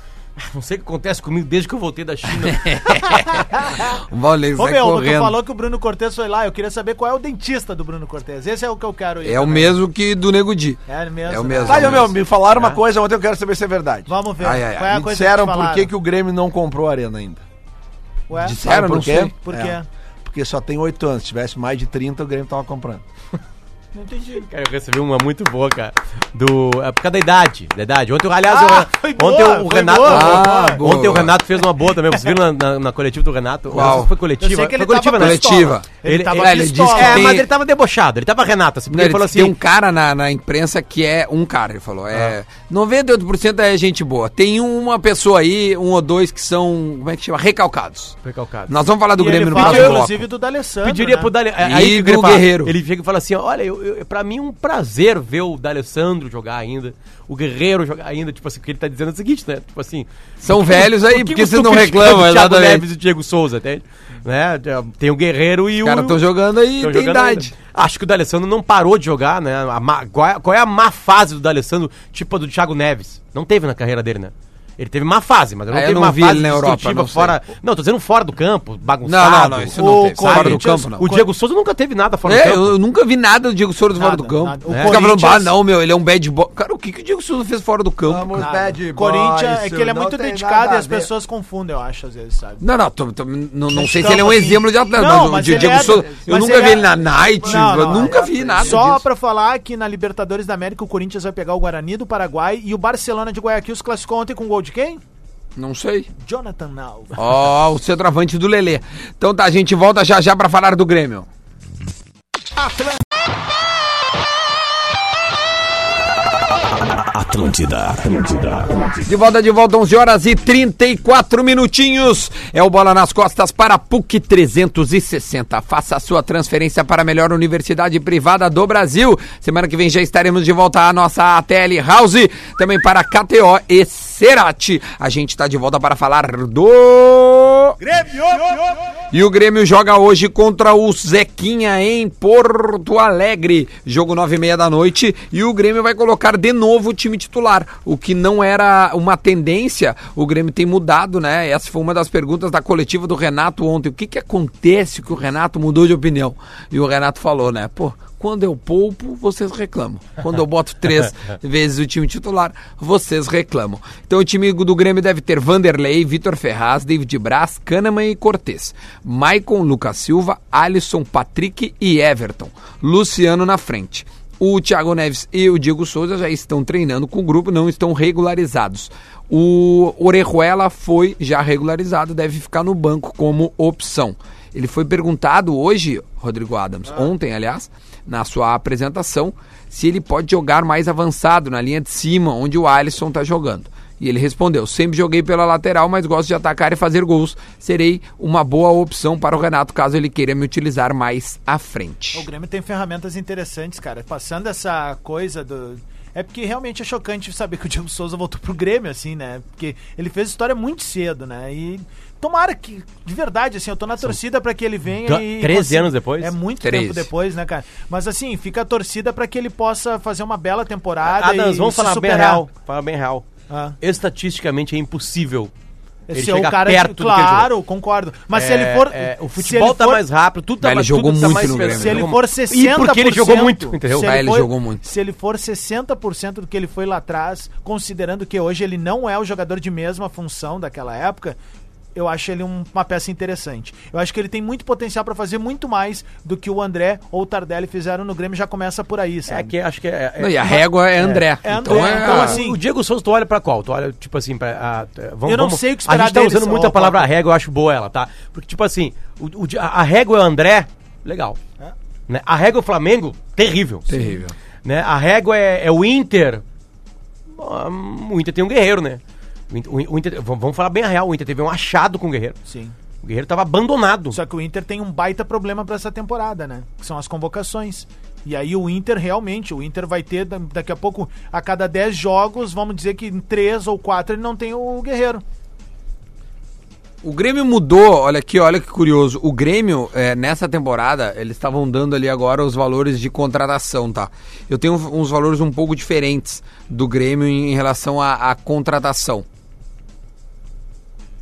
Não sei o que acontece comigo desde que eu voltei da China. O Ô, meu, tu correndo. falou que o Bruno Cortez foi lá. Eu queria saber qual é o dentista do Bruno Cortez. Esse é o que eu quero ir. É o também. mesmo que do Nego Di. É mesmo. É o mesmo. Tá, aí, ô, meu, me falaram uma coisa ontem, eu quero saber se é verdade. Vamos ver. Ai, ai, é a Me coisa disseram por que, que o Grêmio não comprou a arena ainda. Ué? Disseram, por quê? Por É, quê? Porque só tem 8 anos. Se tivesse mais de 30, o Grêmio tava comprando. Não entendi. Cara, eu recebi uma muito boa, cara. Do. É por causa da idade. Da idade. Ontem, aliás, Ah, eu- foi boa, ontem o Renato. boa, foi boa. ontem o. Renato fez uma boa também. Vocês viram na, na, na coletiva do Renato? Qual? Foi coletiva. Eu sei que ele foi coletiva, tava né? Coletiva. Ele, Ele- tava é, ele pistola. disse que É, tem- mas ele tava debochado. Ele tava Renato, assim, porque Não, ele falou assim. Tem um cara na, na imprensa que é um cara, ele falou. É, 98% é gente boa. Tem uma pessoa aí, um ou dois que são, como é que chama? Recalcados. Recalcado. Nós vamos falar do E Grêmio ele no próximo bloco. inclusive, do D'Alessandro, Pediria né? pro é, E do ele fala- Guerreiro. Ele chega e fala assim: olha, eu, eu, pra mim é um prazer ver o D'Alessandro jogar ainda, o Guerreiro jogar ainda. Tipo assim, porque ele tá dizendo o seguinte, né? Tipo assim. São velhos aí, por que porque você vocês não reclamam, o Thiago exatamente. Neves e o Diego Souza, entende? Né? Tem o Guerreiro e Os o. caras estão jogando aí, tão tem jogando idade. ainda. Acho que o D'Alessandro não parou de jogar, né? Má- qual, é, qual é a má fase do D'Alessandro, tipo a do Thiago Neves? Não teve na carreira dele, né? Ele teve uma fase, mas ele não Ah, eu teve não uma vi fase ele na Europa, não sei. fora. Não, tô dizendo fora do campo, Não, bagunçado. não, não, isso não O teve. Fora do Corinthians- campo, não. O Diego Souza nunca teve nada fora do É, campo. eu, eu nunca vi nada do Diego Souza fora Nada, do campo. nada. O É. Fica falando, Corinthians- ah, não, meu, ele é um bad boy. Cara, o que, que o Diego Souza fez fora do campo? Vamos, bad O Corinthians boy, é que ele é muito não dedicado e as pessoas confundem, eu acho, às vezes, sabe? Não, não, tô- tô- não, não sei se ele é um assim. exemplo de atleta, Não, mas, o Diego Souza, eu nunca vi ele na night, Não, eu não, nunca é- vi nada Só pra falar que na Libertadores da América o Corinthians vai pegar o Guarani do Paraguai e o Barcelona de Guayaquil se classificou ontem com gol de quem? Não sei. Jonathan Nalva. Ó, o centroavante do Lelê. Então tá, a gente volta já já pra falar do Grêmio. Atlântida, Atlântida. De volta, de volta, 11 horas e 34 minutinhos. É o Bola nas Costas para PUC 360. Faça a sua transferência para a melhor universidade privada do Brasil. Semana que vem já estaremos de volta à nossa ATL House. Também para KTO e Cerati. A gente está de volta para falar do... Grêmio! E o Grêmio joga hoje contra o Zequinha em Porto Alegre. Jogo nove e meia da noite. E o Grêmio vai colocar de novo o time titular. O que não era uma tendência, o Grêmio tem mudado, né? Essa foi uma das perguntas da coletiva do Renato ontem. O que que acontece que o Renato mudou de opinião? E o Renato falou, né? Pô, quando eu poupo, vocês reclamam. Quando eu boto três vezes o time titular, vocês reclamam. Então o time do Grêmio deve ter Vanderlei, Vitor Ferraz, David Braz, Kahneman e Cortez. Maicon, Lucas Silva, Alisson, Patrick e Everton. Luciano na frente. O Thiago Neves e o Diego Souza já estão treinando com o grupo, não estão regularizados. O Orejuela foi já regularizado, deve ficar no banco como opção. Ele foi perguntado hoje, Rodrigo Adams, ontem, aliás, na sua apresentação, se ele pode jogar mais avançado na linha de cima, onde o Alisson está jogando. E ele respondeu: sempre joguei pela lateral, mas gosto de atacar e fazer gols. Serei uma boa opção para o Renato caso ele queira me utilizar mais à frente. O Grêmio tem ferramentas interessantes, cara. Passando essa coisa do. É porque realmente é chocante saber que o Diego Souza voltou pro Grêmio, assim, né? Porque ele fez história muito cedo, né? E tomara que, de verdade, assim, eu tô na torcida pra que ele venha do- e. 13 consiga- anos depois? É muito 13. tempo depois, né, cara? Mas assim, fica a torcida pra que ele possa fazer uma bela temporada. Adams, e vamos falar bem real. Falar bem real. Ah. Estatisticamente é impossível. Ele Esse é o chegar cara perto ele jogou. claro, concordo. Mas se É, ele for. é, o se futebol ele tá for- mais rápido, tudo tá Ele mais jogou tudo tá muito mais no Grêmio. Se ele jogou for muito. 60%. E porque ele jogou muito, entendeu? se Ah, ele for- jogou muito. Se ele for 60% do que ele foi lá atrás, considerando que hoje ele não é o jogador de mesma função daquela época, eu acho ele um- uma peça interessante. Eu acho que ele tem muito potencial pra fazer muito mais do que o André ou o Tardelli fizeram no Grêmio, já começa por aí, sabe? É que acho que é. é- Não, e a régua é André. É então André, é. então, a- assim, o Diego Souza, tu olha pra qual? Tu olha, tipo assim, pra. a- vamos, Eu não vamos- sei o que A esperar gente tá deles, usando muito a palavra Paco. régua, eu acho boa ela, tá? Porque, tipo assim, o, o a, a régua é o André, legal. É. Né? A régua é o Flamengo, terrível. Terrível. Né? A régua é, é o Inter. O Inter tem um guerreiro, né? O Inter, o Inter- vamos falar bem a real, o Inter teve um achado com o Guerreiro. Sim. O Guerreiro tava abandonado. Só que o Inter tem um baita problema pra essa temporada, né? Que são as convocações. E aí o Inter realmente, o Inter vai ter da- daqui a pouco, a cada 10 jogos, vamos dizer que em 3 ou 4 ele não tem o Guerreiro. O Grêmio mudou, olha aqui, olha que curioso. O Grêmio, é, nessa temporada, eles estavam dando ali agora os valores de contratação, tá? Eu tenho uns valores um pouco diferentes do Grêmio em, em relação à, à contratação.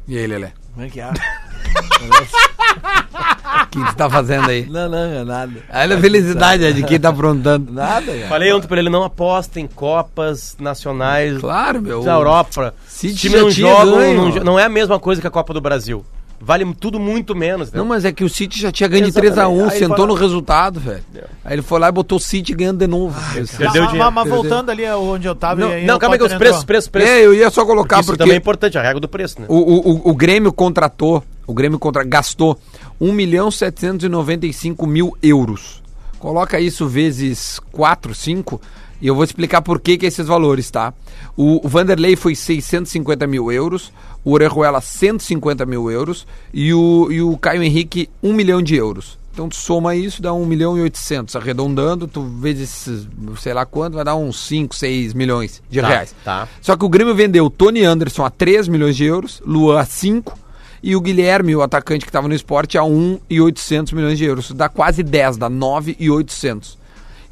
E aí, Lelé? Como é que é? O que você tá fazendo aí? Não, não, é nada. Olha a felicidade é, de quem tá aprontando. Nada, cara. Falei ontem pra ele, não aposta em Copas nacionais Claro, meu. da Europa. Times já não ganho. não, não é a mesma coisa que a Copa do Brasil. Vale tudo muito menos. Não, Não, mas é que o City já tinha ganho de Exatamente. 3x1, Aí sentou fala- no resultado, velho. Aí ele foi lá e botou o City ganhando de novo. Esse- Perdeu mas, dinheiro. mas Perdeu. voltando ali onde eu tava. não, aí não calma aí os preços, preços, preços. É, eu ia só colocar Isso porque também é importante, a regra do preço, né? o, o, o, o Grêmio contratou, o Grêmio contra, gastou 1 milhão 795 mil euros. Coloca isso vezes 4, 5 e eu vou explicar por que, que esses valores, tá? O, o Vanderlei foi 650 mil euros, o Orejuela 150 mil euros e o, e o Caio Henrique 1 milhão de euros. Então tu soma isso, dá 1 milhão e 800. Arredondando, tu vezes sei lá quanto, vai dar uns 5, 6 milhões de Tá, reais. tá. Só que o Grêmio vendeu Tony Anderson a 3 milhões de euros, Luan a 5 e o Guilherme, o atacante que estava no esporte, a 1 e 800 milhões de euros. Isso dá quase 10, dá 9 e 800.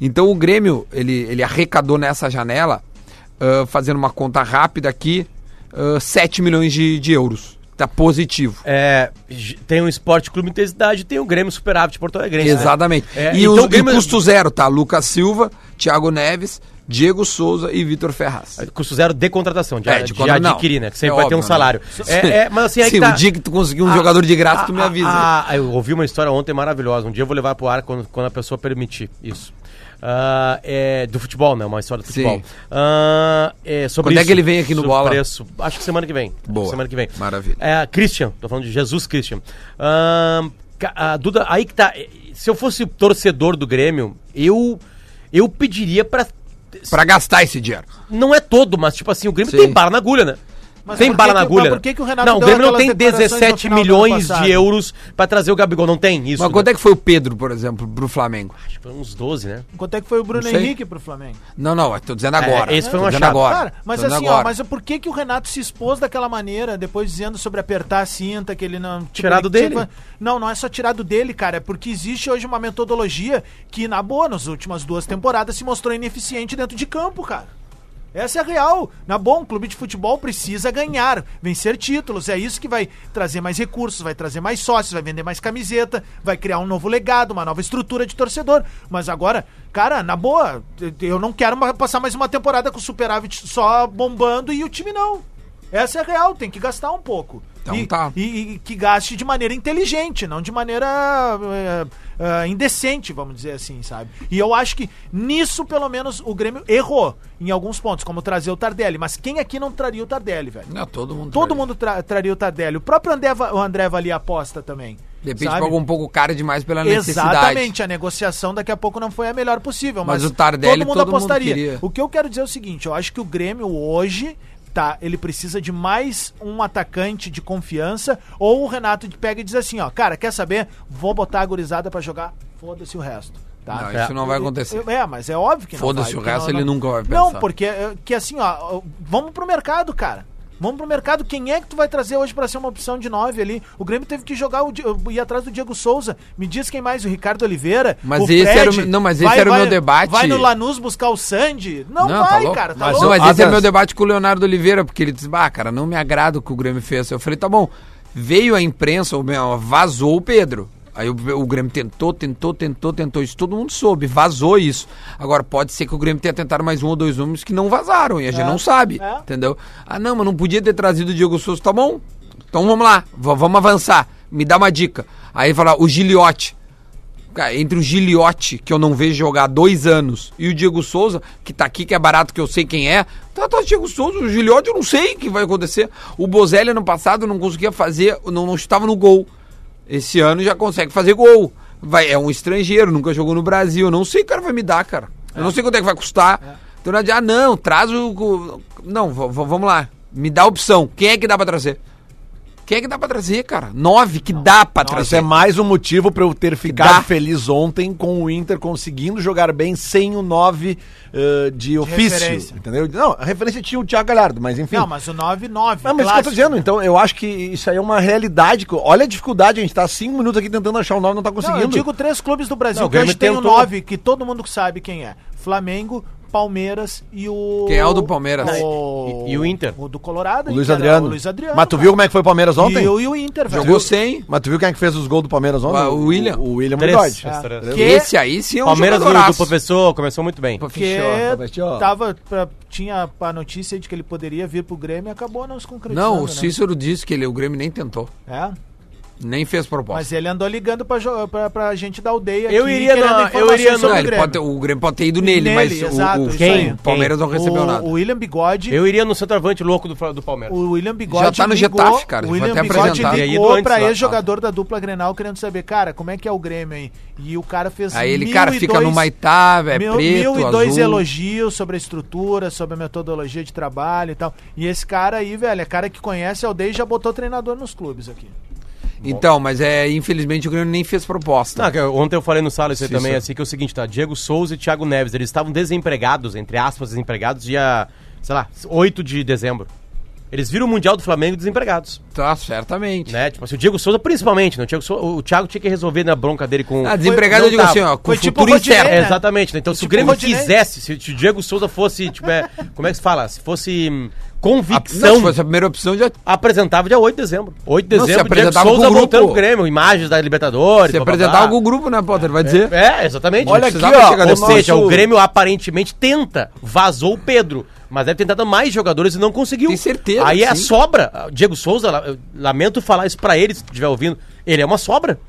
Então o Grêmio, ele, ele arrecadou nessa janela, ah, fazendo uma conta rápida aqui, ah, 7 milhões de, de euros. Tá positivo. É, tem o Esporte Clube Intensidade, tem o Grêmio Superávit Porto Alegre. Exatamente. É, e, então o Grêmio- e custo zero, tá? Lucas Silva, Thiago Neves, Diego Souza e Vitor Ferraz. Custo zero de contratação, de, É, de de contra- não. adquirir, né? Que sempre É vai ter um óbvio, salário. né? É, é, mas assim, aí Sim, tá... o dia que tu conseguir um Ah, jogador de graça, tu me ah, avisa. ah, ah, eu ouvi uma história ontem maravilhosa. Um dia eu vou levar pro ar quando, quando a pessoa permitir isso. Ah, é, do futebol, né? Uma história do Sim. futebol. Ah, é, sobre Quando é isso, que ele vem aqui no Bola? Preço. Acho que semana que vem. Boa. Semana que vem. Maravilha. É, Christian, tô falando de Jesus Christian. Ca- a Duda, aí que tá. Se eu fosse torcedor do Grêmio, eu, eu pediria pra. Pra gastar esse dinheiro. Não é todo, mas tipo assim, o Grêmio Sim. tem bala na agulha, né? Mas tem bala que na agulha. mas né? por que que o Renato não, o Grêmio não tem declarações no 17 final do ano milhões de euros pra trazer o Gabigol. Não tem isso. Mas né? quanto é que foi o Pedro, por exemplo, pro Flamengo? Acho que foi uns 12, né? Quanto é que foi o Bruno. Henrique pro Flamengo? Não, não, eu tô dizendo agora. É, esse foi um achado. agora. Cara, mas assim, ó, agora. mas por que que o Renato se expôs daquela maneira, depois dizendo sobre apertar a cinta, que ele não... tipo, Tirado ele dele. que- Não, não é só tirado dele, cara, é porque existe hoje uma metodologia que, na boa, nas últimas duas temporadas se mostrou ineficiente dentro de campo, cara. Essa é real. Na boa, um clube de futebol precisa ganhar, vencer títulos. É isso que vai trazer mais recursos, vai trazer mais sócios, vai vender mais camiseta, vai criar um novo legado, uma nova estrutura de torcedor. Mas agora, cara, na boa, eu não quero passar mais uma temporada com o superávit só bombando e o time não. Essa é real, tem que gastar um pouco. Então e, tá. e- e que gaste de maneira inteligente, não de maneira é, é, indecente, vamos dizer assim, sabe? E eu acho que nisso, pelo menos, o Grêmio errou em alguns pontos, como trazer o Tardelli. Mas quem aqui não traria o Tardelli, velho? Não, todo mundo. Todo traria. mundo tra- traria o Tardelli. O próprio André, o André Valia aposta também. De repente sabe? pagou um pouco caro demais pela necessidade. Exatamente, a negociação daqui a pouco não foi a melhor possível, mas, Mas o Tardelli todo mundo todo mundo apostaria. queria. o que eu quero dizer é o seguinte, eu acho que o Grêmio hoje tá, ele precisa de mais um atacante de confiança ou o Renato pega e diz assim, ó, cara, quer saber? Vou botar a gurizada pra jogar, foda-se o resto. Tá? Não, isso não vai acontecer. É, mas é óbvio que não Foda-se o resto, não- ele não- nunca vai Não, pensar. porque é, que assim, ó, vamos pro mercado, cara. Vamos pro mercado. Quem é que tu vai trazer hoje pra ser uma opção de nove ali? O Grêmio teve que jogar o ir atrás do Diego Souza. Me diz quem mais? O Ricardo Oliveira? Mas esse era o não, mas esse era o meu debate. Vai no Lanús buscar o Sandy? Não, Não, vai, tá cara. Tá mas, louco. não, mas esse é Adams. meu debate com o Leonardo Oliveira, porque ele disse, bah, cara, não me agrada o que o Grêmio fez. Eu falei, tá bom, veio a imprensa, o meu, vazou o Pedro. Aí o, o Grêmio tentou, tentou, tentou, tentou. Isso todo mundo soube, vazou isso. Agora, pode ser que o Grêmio tenha tentado mais um ou dois números que não vazaram e a gente É, não sabe, é. entendeu? Ah, não, mas não podia ter trazido o Diego Souza, tá bom? Então vamos lá, vamos avançar. Me dá uma dica. Aí fala, o Giliote. Cara, entre o Giliote, que eu não vejo jogar há dois anos, e o Diego Souza, que tá aqui, que é barato, que eu sei quem é. Tá, tá, o Diego Souza, o Giliote, eu não sei o que vai acontecer. O Bozelli, ano passado, não conseguia fazer, não, não estava no gol. Esse ano já consegue fazer gol. Vai, é um estrangeiro, nunca jogou no Brasil. Eu não sei o cara vai me dar, cara. Eu não sei quanto é que vai custar. Então não adianta, ah, não, traz o. Não, vamos lá. Me dá a opção. Quem é que dá pra trazer? Quem é que dá pra trazer, cara? Nove que dá pra Isso trazer. é mais um motivo pra eu ter ficado feliz ontem com o Inter conseguindo jogar bem sem o 9 de ofício. referência. Entendeu? Não, a referência tinha o Thiago Galhardo, mas enfim. Não, mas o 9-9. Não, mas isso que eu tô dizendo, então eu acho que isso aí é uma realidade. Olha a dificuldade, a gente tá cinco minutos aqui tentando achar o 9 não tá Não, conseguindo. eu digo três clubes do Brasil Não, que hoje tem o. 9, que todo mundo sabe quem é. Flamengo, Palmeiras e o. Quem é o do Palmeiras? O... E- e o Inter? O do Colorado. o Luiz Adriano. O Luiz Adriano. Mas tu viu como é que foi o Palmeiras ontem? E, o- e o Inter, velho. Jogou sem. Mas tu viu quem é que fez os gols do Palmeiras ontem? O William. O, o William Três. É. Que- Esse aí sim é um Palmeiras do, do professor começou muito bem. Porque Fechou. tava pra- tinha a notícia de que ele poderia vir pro Grêmio e acabou não se concretizando. Não, o né? Cícero disse que ele, o Grêmio nem tentou. É, Nem fez proposta. mas ele andou ligando pra, pra, pra gente da aldeia Eu iria querendo na- eu iria Não, ele Grêmio. pode ter- o Grêmio pode ter ido nele, Nele, mas o- exato, o, isso aí. o Palmeiras não recebeu o, nada. O William Bigode... Eu iria no centroavante louco do, do Palmeiras. O William Bigode Já tá no Getafe, cara, O já foi William até Bigode apresentado. Ido ligou antes pra lá. ex-jogador da dupla Grenal querendo saber, cara, como é que é o Grêmio aí? E o cara fez Aí ele, mil cara, e fica dois- no Maitá, é mil, preto, mil e dois azul. elogios sobre a estrutura, sobre a metodologia de trabalho e tal. E esse cara aí, velho, é cara que conhece a aldeia e já botou treinador nos clubes aqui. Então, mas é, infelizmente o Grêmio nem fez proposta. Não, que eu- ontem eu falei no sala isso aí Sim, também, sim. assim, que é o seguinte, tá? Diego Souza e Thiago Neves, eles estavam desempregados, entre aspas, desempregados, dia, sei lá, 8 de dezembro. Eles viram o Mundial do Flamengo desempregados. Tá, certamente. Né? Tipo assim, o Diego Souza principalmente, né? O, Diego Souza- o Thiago tinha que resolver na bronca dele com. Ah, desempregado não eu digo assim, ó, com Foi tipo futuro incerto. né? É, exatamente. né? Então, se o Tipo Grêmio Rodinei. quisesse, se, se o Diego Souza fosse, tipo, é, como é que se fala? Se fosse hum, convicção, não, se fosse a primeira opção, já apresentava dia 8 de dezembro. 8 de Não, se dezembro, Diego apresentava com Souza o voltando pro Grêmio, imagens da Libertadores. se blá, apresentar blá. algum grupo, né, Potter? Vai dizer. É, exatamente. Olha Não aqui, ó, o Ou seja, o Grêmio aparentemente tenta, vazou o Pedro. Mas deve ter tentado mais jogadores e não conseguiu. Tem certeza Aí é a sobra. Diego Souza, lamento falar isso pra ele, se estiver ouvindo. Ele é uma sobra.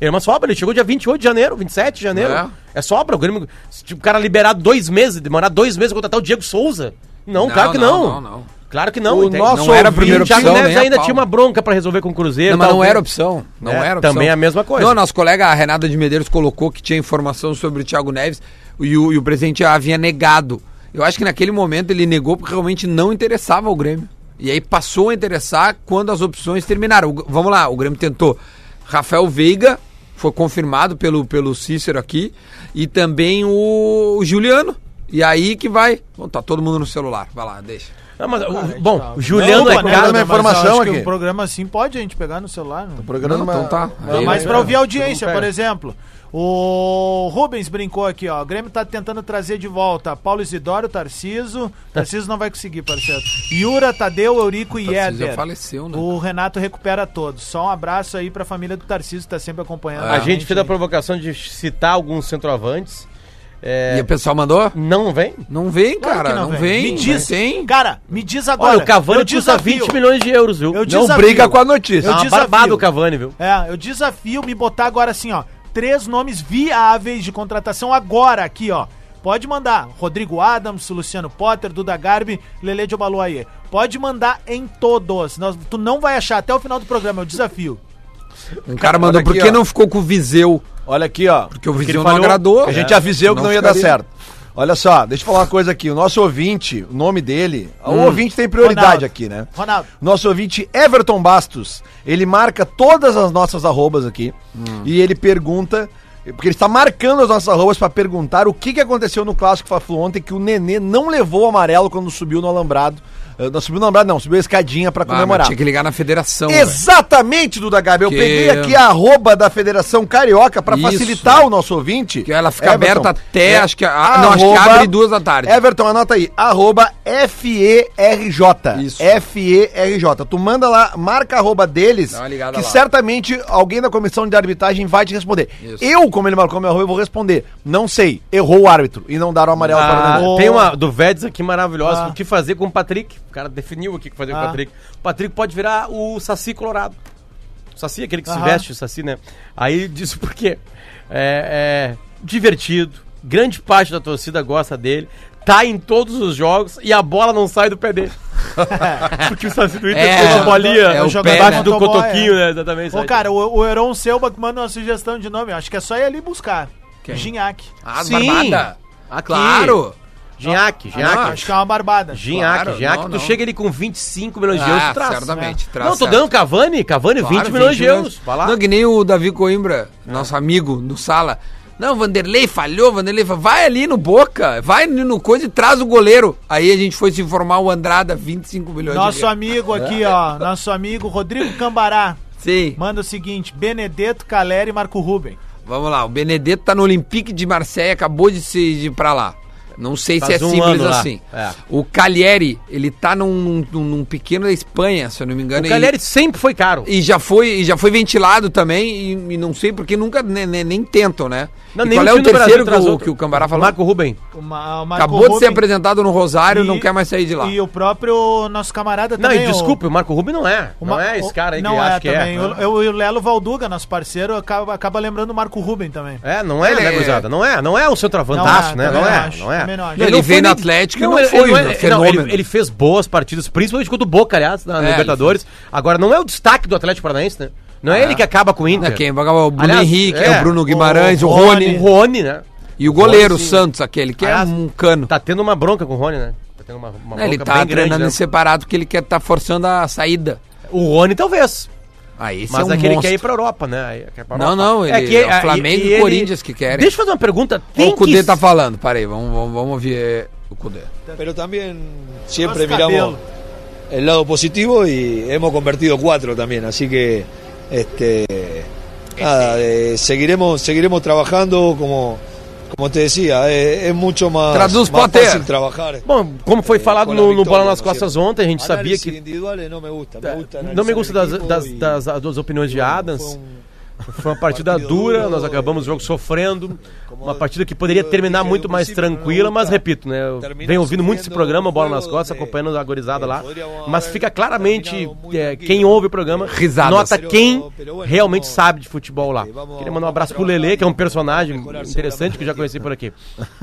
Ele é uma sobra. Ele chegou dia 28 de janeiro, 27 de janeiro. É. É, sobra. O Grêmio. Se o cara liberar dois meses, demorar dois meses pra contratar o Diego Souza. Não, Não, claro que não, não. não, não. Claro que não. O entende? nosso Não era a primeira o Thiago opção, Neves ainda tinha uma bronca pra resolver com o Cruzeiro. Não, mas não era opção. Não É, era opção. também é a mesma coisa. Não, nosso colega a Renata de Medeiros colocou que tinha informação sobre o Thiago Neves e o, e o presidente havia negado. Eu acho que naquele momento ele negou porque realmente não interessava ao Grêmio. E aí passou a interessar quando as opções terminaram. O- vamos lá, o Grêmio tentou Rafael Veiga, foi confirmado pelo, pelo Cícero aqui, e também o, o Juliano. E aí que vai. Bom, tá todo mundo no celular. Vai lá, deixa. Não, mas, o- bom, o Juliano Não, é né, uma mas eu informação acho que aqui. um programa assim pode a gente pegar no celular. Não? Programa, Não, então tá. Aí Mas vai- pra ouvir a audiência, por exemplo, o Rubens brincou aqui, ó. O Grêmio tá tentando trazer de volta Paulo Isidoro, Tarciso. Tarciso não vai conseguir, parceiro. Yura, Tadeu, Eurico e Éder. faleceu, né? O Renato recupera todos. Só um abraço aí pra família do Tarciso que tá sempre acompanhando. A gente fez a provocação de citar alguns centroavantes. É, E o pessoal mandou? Não vem? Não vem, Claro cara. que não, vem. Me diz, Não tem. Cara, me diz agora. Olha, o Cavani eu custa desafio. 20 milhões de euros, viu? Eu Não desafio. briga com a notícia. Eu Tá uma desafio. barbada o Cavani, viu? É, eu desafio me botar agora assim, ó. Três nomes viáveis de contratação agora aqui, ó. Pode mandar. Rodrigo Adams, Luciano Potter, Duda Garbi, Lele de Obaluaie. Pode mandar em todos. Nós- tu não vai achar até o final do programa, é o desafio. Um cara mandou, Olha por aqui, que ó. não ficou com o Viseu? Olha aqui, ó. Porque o Viseu não falhou. agradou. A gente É. avisou que não ia dar ficaria. certo. Olha só, deixa eu falar uma coisa aqui. O nosso ouvinte, o nome dele, o Hum. ouvinte tem prioridade Ronaldo. aqui, né? Ronaldo. Nosso ouvinte Everton Bastos, ele marca todas as nossas arrobas aqui Hum. e ele pergunta, porque ele está marcando as nossas arrobas para perguntar o que, que aconteceu no clássico Fla-Flu ontem que o Nenê não levou o amarelo quando subiu no alambrado. Não subiu alambrado, não, subiu a escadinha para Ah, comemorar. tinha que ligar na federação. Exatamente, Duda Gabi. Eu Que- peguei aqui a arroba da Federação Carioca para Isso. facilitar o nosso ouvinte. Que ela fica Everton, aberta até, é acho que. a- não, acho que abre duas da tarde. Everton, anota aí. Arroba FERJ. Isso. FERJ. Tu manda lá, marca a arroba deles, que lá. certamente alguém da comissão de arbitragem vai te responder. Isso. Eu, como ele marcou meu arroba, eu vou responder. Não sei. Errou o árbitro e não deram o amarelo para o Ah, tem uma do Vedes aqui maravilhosa. Ah. O que fazer com o Patrick? O cara definiu aqui o que fazer com Ah. o Patrick. O Patrick pode virar o Saci Colorado. O Saci, aquele que se veste, o Saci, né? Aí diz por quê? É, é divertido. Grande parte da torcida gosta dele. Tá em todos os jogos e a bola não sai do pé dele. Porque o Saci do Inter É, tem uma bolinha é o pé, embaixo né? do Motoboy, cotoquinho, é. né? Exatamente. Ô, cara, o, o Heron Selba que manda uma sugestão de nome. Acho que é só ir ali buscar. Quem? Ginhaque. Ah, Sim. barbada. Aqui. Claro. Ginhaque, Ah, Ginhaque. Acho que é uma barbada. Ginhaque, Claro, Ginhaque, não, tu não. chega ele com 25 milhões de euros, Ah, tu traz. certamente. É. traz Não, tô certo. dando Cavani, Cavani, Claro, 20 milhões de euros. Vai lá. Não, que nem o Davi Coimbra, nosso amigo no sala. Não, Vanderlei falhou, Vanderlei falhou. Vai ali no Boca, vai no coisa e traz o goleiro. Aí a gente foi se informar o Andrada, 25 milhões Nosso de amigo aqui, ó. Nosso amigo Rodrigo Cambará. Sim. Manda o seguinte: Benedetto, Caleri e Marco Ruben. Vamos lá, o Benedetto tá no Olympique de Marseille, acabou de se de ir pra lá. Não sei Faz se é um simples assim. É. O Cagliari, ele tá num, num, num pequeno da Espanha, se eu não me engano. O e- Cagliari sempre foi caro. E já foi, e já foi ventilado também, e, e não sei porque nunca ne- ne- nem, tentam, né? Não, E nem qual é o terceiro que o, que o Cambará falou? Marco Ruben. O Ma- o Marco Acabou de ser Ruben apresentado no Rosário, e- não quer mais sair de lá. E o próprio nosso camarada Não, também. e desculpe, o Marco Ruben não é. o Não Ma- é esse cara aí não que é acha que também. é. O, eu- o Lelo Valduga, nosso parceiro, acaba, acaba lembrando o Marco Ruben também. É, não é, Ele né, é-? Não é, não é o centroavantaço, Não é, né? Não é, não é. Não. Ele não veio no Atlético e não ele- foi ele um é- não, fenômeno. ele, ele fez boas partidas, principalmente contra o Boca, aliás, na É, Libertadores. Agora, não é o destaque do Atlético Paranaense, né? Não é, É. ele que acaba com o Inter. Né, Quem? O Bruno Aliás, Henrique, é, é, o Bruno Guimarães, o, o Rony. O Rony, né? E o goleiro, o Rony. Santos, aquele que Aliás, é um cano. Tá tendo uma bronca com o Rony, né? Tá tendo uma, uma É, ele bronca tá bem treinando grande, em né? separado porque ele quer tá forçando a saída. O Rony talvez. Aí esse Mas é um é que ele quer ir pra Europa, né? Pra Não, Europa. não, ele- é o Flamengo e Corinthians que querem. Deixa eu fazer uma pergunta. Tem o Cudê que... tá falando, parei, vamos, vamos, vamos ouvir é, o Cudê. Pero también siempre Nosso miramos, el lado positivo y hemos convertido cuatro también, así que este nada, eh, seguiremos seguiremos trabajando como como te decía, eh, es mucho más, Traduz, Potter. fácil trabajar. Bom, como foi falado com a no, no Bola nas ¿no es Costas ontem, a gente sabia que no me gusta, me gusta não me gusta das, das, das, das opiniões de Adams. Foi um- uma partida dura, duro, nós acabamos o jogo sofrendo. Uma partida que poderia terminar muito mais tranquila, não mas tá. repito, né? Eu venho ouvindo muito esse programa, Bola nas Costas, de- acompanhando a gorizada lá. podríamos Mas fica claramente, é, quem ouve o programa, Risadas. nota quem realmente sabe de futebol lá. Queria mandar um abraço pro Lele, que é um personagem interessante que eu já conheci por aqui.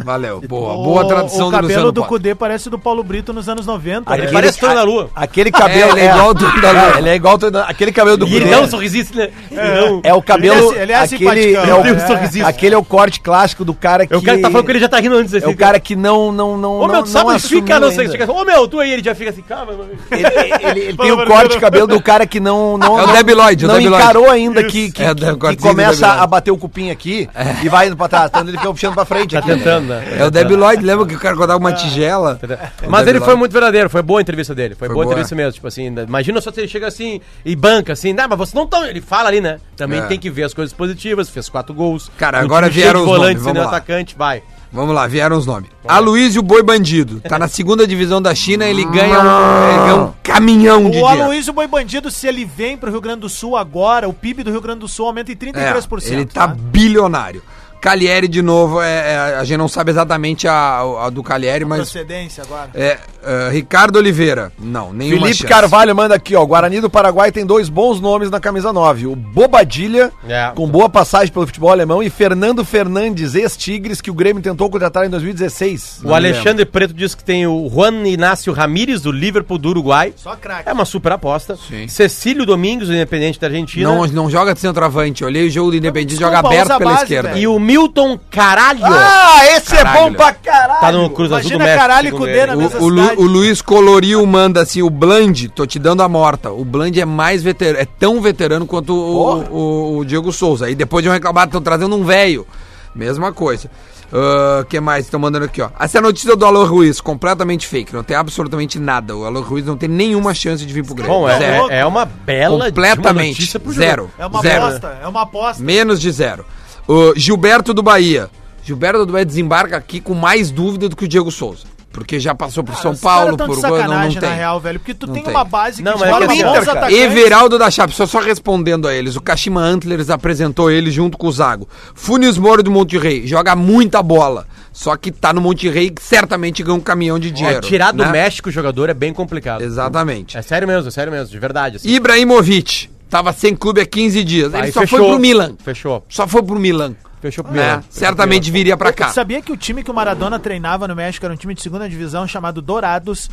Valeu. Boa, O- boa tradução O do cabelo Luciano do. Cudê parece do Paulo Brito nos anos 90. Ele né? parece Tony da Lua. Aquele cabelo. É, é igual o Tony da Lua. É, ele é igual o Aquele cabelo do E ele Cudê dá um sorrisinho, né? Não. É o cabelo. Ele é- ele é aquele, é o, sorrisinho. aquele é o corte clássico do cara que. É o cara que tá falando que ele já tá rindo antes assim. É o cara que não. não, não Ô meu, tu sabe onde fica? Não sei. Ô meu, tu aí, ele já fica assim, calma. meu. Ele, ele- ele tem o corte de cabelo do cara que não. não É o não, Debi Lloyd, o não encarou ainda que, que, É que- começa a bater o cupim aqui e vai indo pra trás. Então ele fica puxando pra frente Tá aqui. né? tentando, né? É o Debi Lloyd, lembra que o cara cortava uma tigela? Mas Debi ele foi muito verdadeiro, foi boa a entrevista dele. Foi, boa a entrevista mesmo. Tipo assim, imagina só se ele chega assim e banca assim, não, mas você não tá. Ele fala ali, né? Também É. tem que ver as coisas positivas, fez quatro gols. Cara, agora vieram os volante, nomes, vamos lá. atacante, vai. Vamos lá, vieram os nomes. Aloysio Boi Bandido. Tá na segunda divisão da China, ele ganha um, ele ganha um caminhão de O. Aloysio Boi Bandido, se ele vem pro Rio Grande do Sul agora, o PIB do Rio Grande do Sul aumenta em 33%. É, ele tá bilionário. Calieri, de novo, é, é, a gente não sabe exatamente a, a do Calieri, mas. Procedência agora. É, é, Ricardo Oliveira. Não, nenhuma Felipe chance. Carvalho manda aqui, ó. Guarani do Paraguai tem dois bons nomes na camisa 9. O Bobadilha, É. com boa passagem pelo futebol alemão, e Fernando Fernandes, ex-Tigres, que o Grêmio tentou contratar em 2016. O Alexandre Preto diz que tem o Juan Inácio Ramírez, do Liverpool do Uruguai. Só craque. É uma super aposta. Sim. Cecílio Domingos, do Independente da Argentina. Não, não joga de centroavante. Olhei o jogo do Independente, Desculpa, joga aberto a pela base, esquerda. velho. E o Milton Caralho. Ah, esse Caralho. é bom pra caralho! tá no Cruz Azul do Imagina México. caralho e Cudê ele. na O, mesma o, Lu- cidade. o Luiz Coloriu manda assim, o Bland, tô te dando a morta. O Bland é mais veterano, é tão veterano quanto o, o- o Diego Souza. Aí depois de um reclamado, estão trazendo um velho. Mesma coisa. O que mais estão mandando aqui, ó? Essa é a notícia do Alô Ruiz, completamente fake. Não tem absolutamente nada. O Alô Ruiz não tem nenhuma chance de vir pro Grêmio. Bom, é, é, é uma bela de uma Completamente. notícia pro Zero. É uma Zero. aposta, é uma aposta. Menos de zero. O Gilberto do Bahia. Gilberto do Bahia desembarca aqui com mais dúvida do que o Diego Souza. Porque já passou por Cara, São Paulo, por Uruguai, não, não sacanagem, tem. na real, velho. Porque tu Não tem, tem. uma base Não, que mas é Inter, cara. Everaldo da Chape, só, só respondendo a eles. O Kashima Antlers apresentou ele junto com o Zago. Funes Moro do Monte Rei, joga muita bola. Só que tá no Monte Rei que certamente ganha um caminhão de É, dinheiro. tirar do né? México o jogador é bem complicado. Exatamente. É sério mesmo, é sério mesmo, de verdade. Assim. Ibrahimovic, tava sem clube há 15 dias. Ele Aí só foi pro Milan. Fechou. Só foi pro Milan. Fechou pro? Milan. Certamente viria pra cá. Sabia que o time que o Maradona treinava no México era um time de segunda divisão chamado Dourados?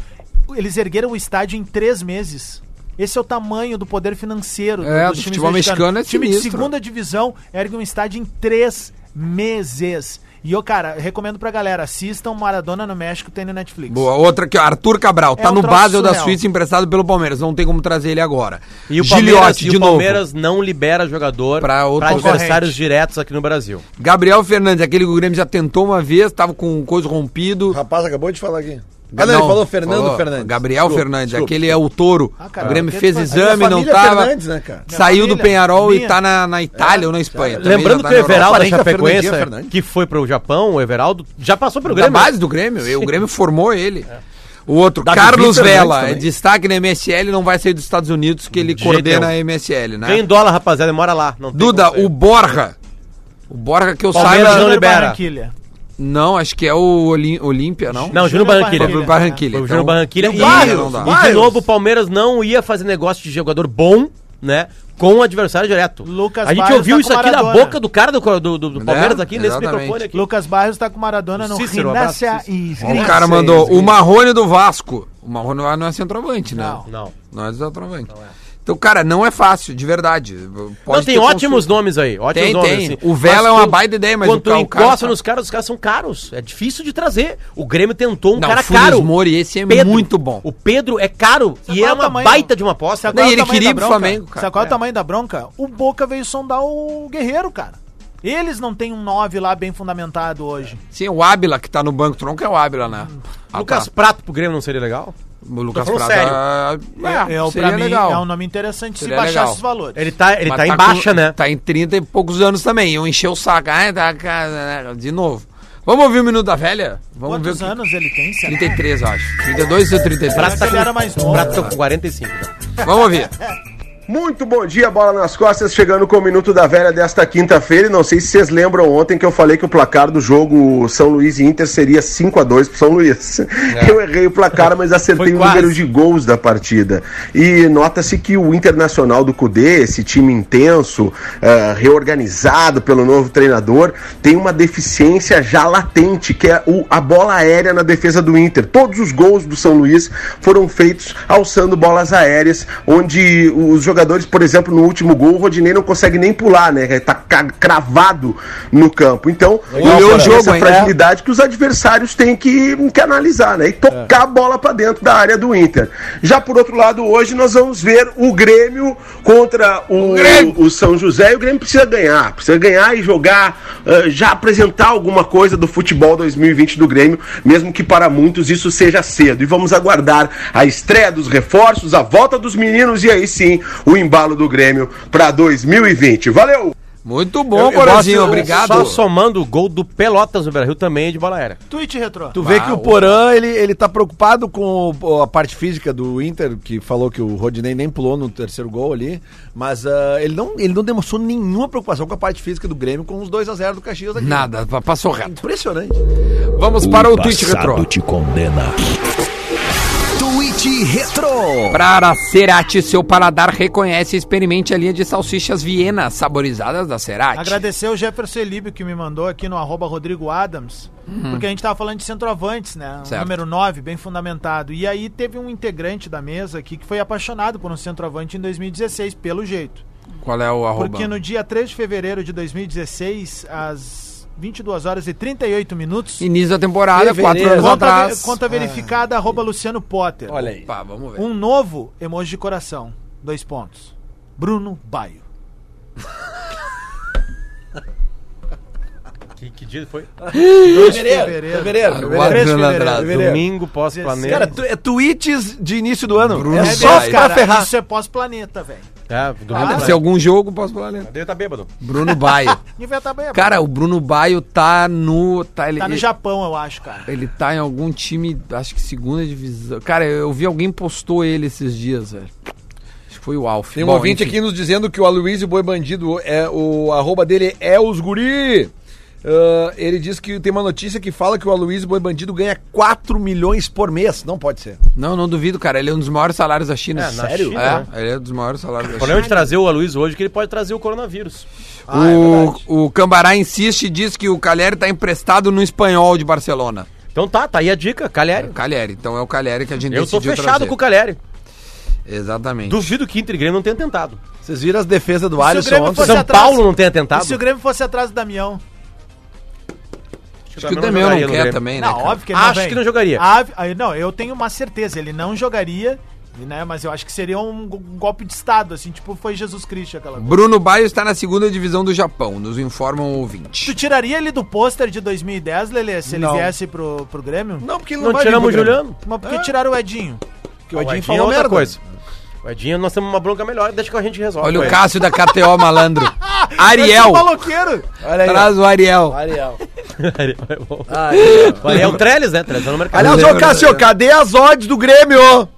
Eles ergueram o estádio em três meses. Esse é o tamanho do poder financeiro É, do futebol mexicano é O time de sinistro. segunda divisão ergue um estádio em três meses. E eu, cara, recomendo pra galera, assistam Maradona no México, tem no Netflix. Boa, outra aqui, ó, Arthur Cabral, É tá um no Basel da. Suíça emprestado pelo Palmeiras, não tem como trazer ele agora. E o Palmeiras, Giliotti, e o novo. Palmeiras não libera jogador Pra para outro adversários diretos aqui no Brasil. Gabriel Fernandes, aquele que o Grêmio já tentou uma vez, tava com coisa rompido. O rapaz acabou de falar aqui. Ah, não, ele falou Fernando falou Fernandes. Gabriel Desculpa, Fernandes, desculpa. aquele é o touro. Ah, cara, o Grêmio porque fez exame, não família tava. Fernandes, né, Saiu do Penharol e minha. tá na, na Itália ou na Espanha. Também Lembrando já tá que o na. Everaldo da da Chapecoense, Fernandes. que foi pro Japão, o Everaldo, já passou pelo Da Grêmio. base do Grêmio. e O Grêmio formou ele. O outro, Davi Carlos Vela, também. é destaque na MSL, não vai sair dos Estados Unidos, que ele De coordena a MSL, né? Vem em dólar, rapaziada, mora lá. Duda, o Borja. O Borja que eu Palmeiras saiba. não libera. Barranquilha. Não, acho que é o Olim- Olímpia, não? Não, Júnior Barranquilha. Foi o então- Júnior Barranquilha. E E, o Barrios, não dá. e de novo, o Palmeiras não ia fazer negócio de jogador bom, né? Com o adversário direto. Lucas a gente Barrios ouviu tá isso aqui na boca do cara do, do, do- do Palmeiras, aqui, nesse exatamente. microfone aqui. Lucas Barrios tá com Maradona no Cícero, Rinácia e O cara mandou o Marrone do Vasco. O Marrone não é centroavante, né? Não. Não. Não é centroavante. Então, cara, não é fácil, de verdade. Pode não, tem ter ótimos consulta. nomes aí. Ótimos Tem, nomes, tem. assim. O Vela Mas é uma tu- baita ideia, mas quando o tu ca- o cara encosta tá- nos caras, os caras são caros. É difícil de trazer. O Grêmio tentou um Não, cara Funes caro. Mori, esse é Pedro. muito bom. O Pedro é caro Sabe e é é o uma tamanho? baita de uma aposta. Qual é ele tamanho queria pro bronca? Flamengo, cara. Sabe qual é É. o tamanho da bronca? O Boca veio sondar o Guerreiro, cara. Eles não têm um 9 lá bem fundamentado hoje. Sim, o Ábila que tá no banco tronco é o Ábila, né? Ah, Lucas tá. Prato pro Grêmio não seria legal? O Lucas Prata. É, é, o- seria pra mim legal. é um nome interessante se Seria baixar legal. esses valores. Ele tá, ele Mas tá em com- baixa, né? Tá em 30 e poucos anos também. Eu encheu o saco. Ah, tá, cara, de novo. Vamos ouvir o Minuto da Velha? Vamos Quantos ver que... anos ele tem, será? 33, eu acho. 32 ou 33. Prata que ele era mais novo. Prata tá com 45. já. Vamos ouvir. Muito bom dia, bola nas costas, chegando com o Minuto da Velha desta quinta-feira. E não sei se vocês lembram ontem que eu falei que o placar do jogo São Luís e Inter seria 5 a 2 pro São Luís. Eu errei o placar, mas acertei o número de gols da partida. E nota-se que o Internacional do Cudê, esse time intenso, eh, reorganizado pelo novo treinador, tem uma deficiência já latente, que é o- a bola aérea na defesa do Inter. Todos os gols do São Luís foram feitos alçando bolas aéreas, onde os jogadores, por exemplo, no último gol, o Rodinei não consegue nem pular, né? Tá ca- cravado no campo. Então, Olhou olhou o jogo, essa hein? fragilidade que os adversários têm que, que analisar, né? E tocar a bola para dentro da área do Inter. Já por outro lado, hoje nós vamos ver o Grêmio contra o, Grêmio. o São José. E o Grêmio precisa ganhar, precisa ganhar e jogar, eh, já apresentar alguma coisa do futebol 2020 do Grêmio, mesmo que para muitos isso seja cedo. E vamos aguardar a estreia dos reforços, a volta dos meninos e aí sim o embalo do Grêmio para 2020. Valeu! Muito bom, Porazinho. Obrigado. Só somando o gol do Pelotas no Brasil também de bola aérea. Tweet retrô. Tu vê Bah, que o. Porã, ele, ele tá preocupado com o- a parte física do Inter, que falou que o Rodinei nem pulou no terceiro gol ali, mas ah, ele, não, ele não demonstrou nenhuma preocupação com a parte física do Grêmio com os 2x0 do Caxias aqui. Nada, pa- passou reto. Impressionante. Vamos para o tweet retrô. te condena. Tweet Retro. Para Cerati, seu paladar reconhece e experimente a linha de salsichas Viena, saborizadas da Cerati. Agradecer o Jefferson Elíbio que me mandou aqui no arroba Rodrigo Adams, porque a gente tava falando de centroavantes, né? Número 9, bem fundamentado. E aí teve um integrante da mesa aqui que foi apaixonado por um centroavante em 2016, pelo jeito. Qual é o arroba? Porque no dia 3 de fevereiro de 2016, às 22 horas e 38 minutos, Início da temporada, Fevereiro. quatro anos conta, atrás. conta verificada arroba Luciano Potter. Olha aí. Opa, vamos ver. Um novo emoji de coração. Dois pontos. Bruno Baio. Que, que dia foi? 2 de Fevereiro, fevereiro. fevereiro. Domingo pós-planeta. Cara, tu- é tweets de início do ano. Bruno é Baio. só cara, ferrar. Isso é pós-planeta, velho. É, domingo Deve ser algum jogo, posso falar, né? Ele tá bêbado. Bruno Baio. Devia estar bem. Cara, o Bruno Baio tá no. Tá, ele, tá no ele- Japão, eu acho, cara. Ele tá em algum time, acho que segunda divisão. Cara, eu vi alguém postou ele esses dias, velho. Acho que foi o Alf. Tem um Bom, ouvinte enfim. aqui nos dizendo que o Aloysio Boi Bandido, é, o arroba dele é os guri. Ah, ele diz que tem uma notícia que fala que o Aloysio Boi Bandido ganha 4 milhões por mês. Não pode ser. Não, não duvido, cara. Ele é um dos maiores salários da China. É, Sério? China, é, né? ele é um dos maiores salários da O problema China. de trazer o Aloysio hoje é que ele pode trazer o coronavírus. Ah, é o, o Cambará insiste e diz que o Calheri tá emprestado no espanhol de Barcelona. Então tá, tá aí a dica, Caleri. Calheri, então é o Calheri que a gente Eu tô fechado trazer. com o Caleri. Exatamente. Duvido que Inter e Grêmio não tenha tentado. Vocês viram as defesas do Alisson ontem? São atrás- Paulo não tenha E tentado. se o Grêmio fosse atrás do Damião? Acho que o Demião não quer também, né? Não, cara? óbvio que ele Acho não vem. que não jogaria. Ah, aí, não, eu tenho uma certeza, ele não jogaria, né? Mas eu acho que seria um go- golpe de Estado, assim, tipo, foi Jesus Cristo aquela coisa. Bruno Baio está na segunda divisão do Japão, nos informam Tu ouvintes. tiraria ele do pôster de 2010, Lelê, se ele Não. viesse pro, pro Grêmio? Não, porque ele Não vai tiramos o. Juliano. Mas por que tiraram o Edinho? Porque o O Edinho Edinho é falou outra merda. coisa. O Edinho, nós temos uma bronca melhor, deixa que a gente resolve. Olha o. Cássio da KTO malandro. Ariel. maloqueiro! Olha aí. Traz o Ariel. Ariel. Ariel é bom. Ariel. O Ariel Trellis, né? Trellis tá no mercado. Aliás, ô Cássio, cadê as odds do Grêmio?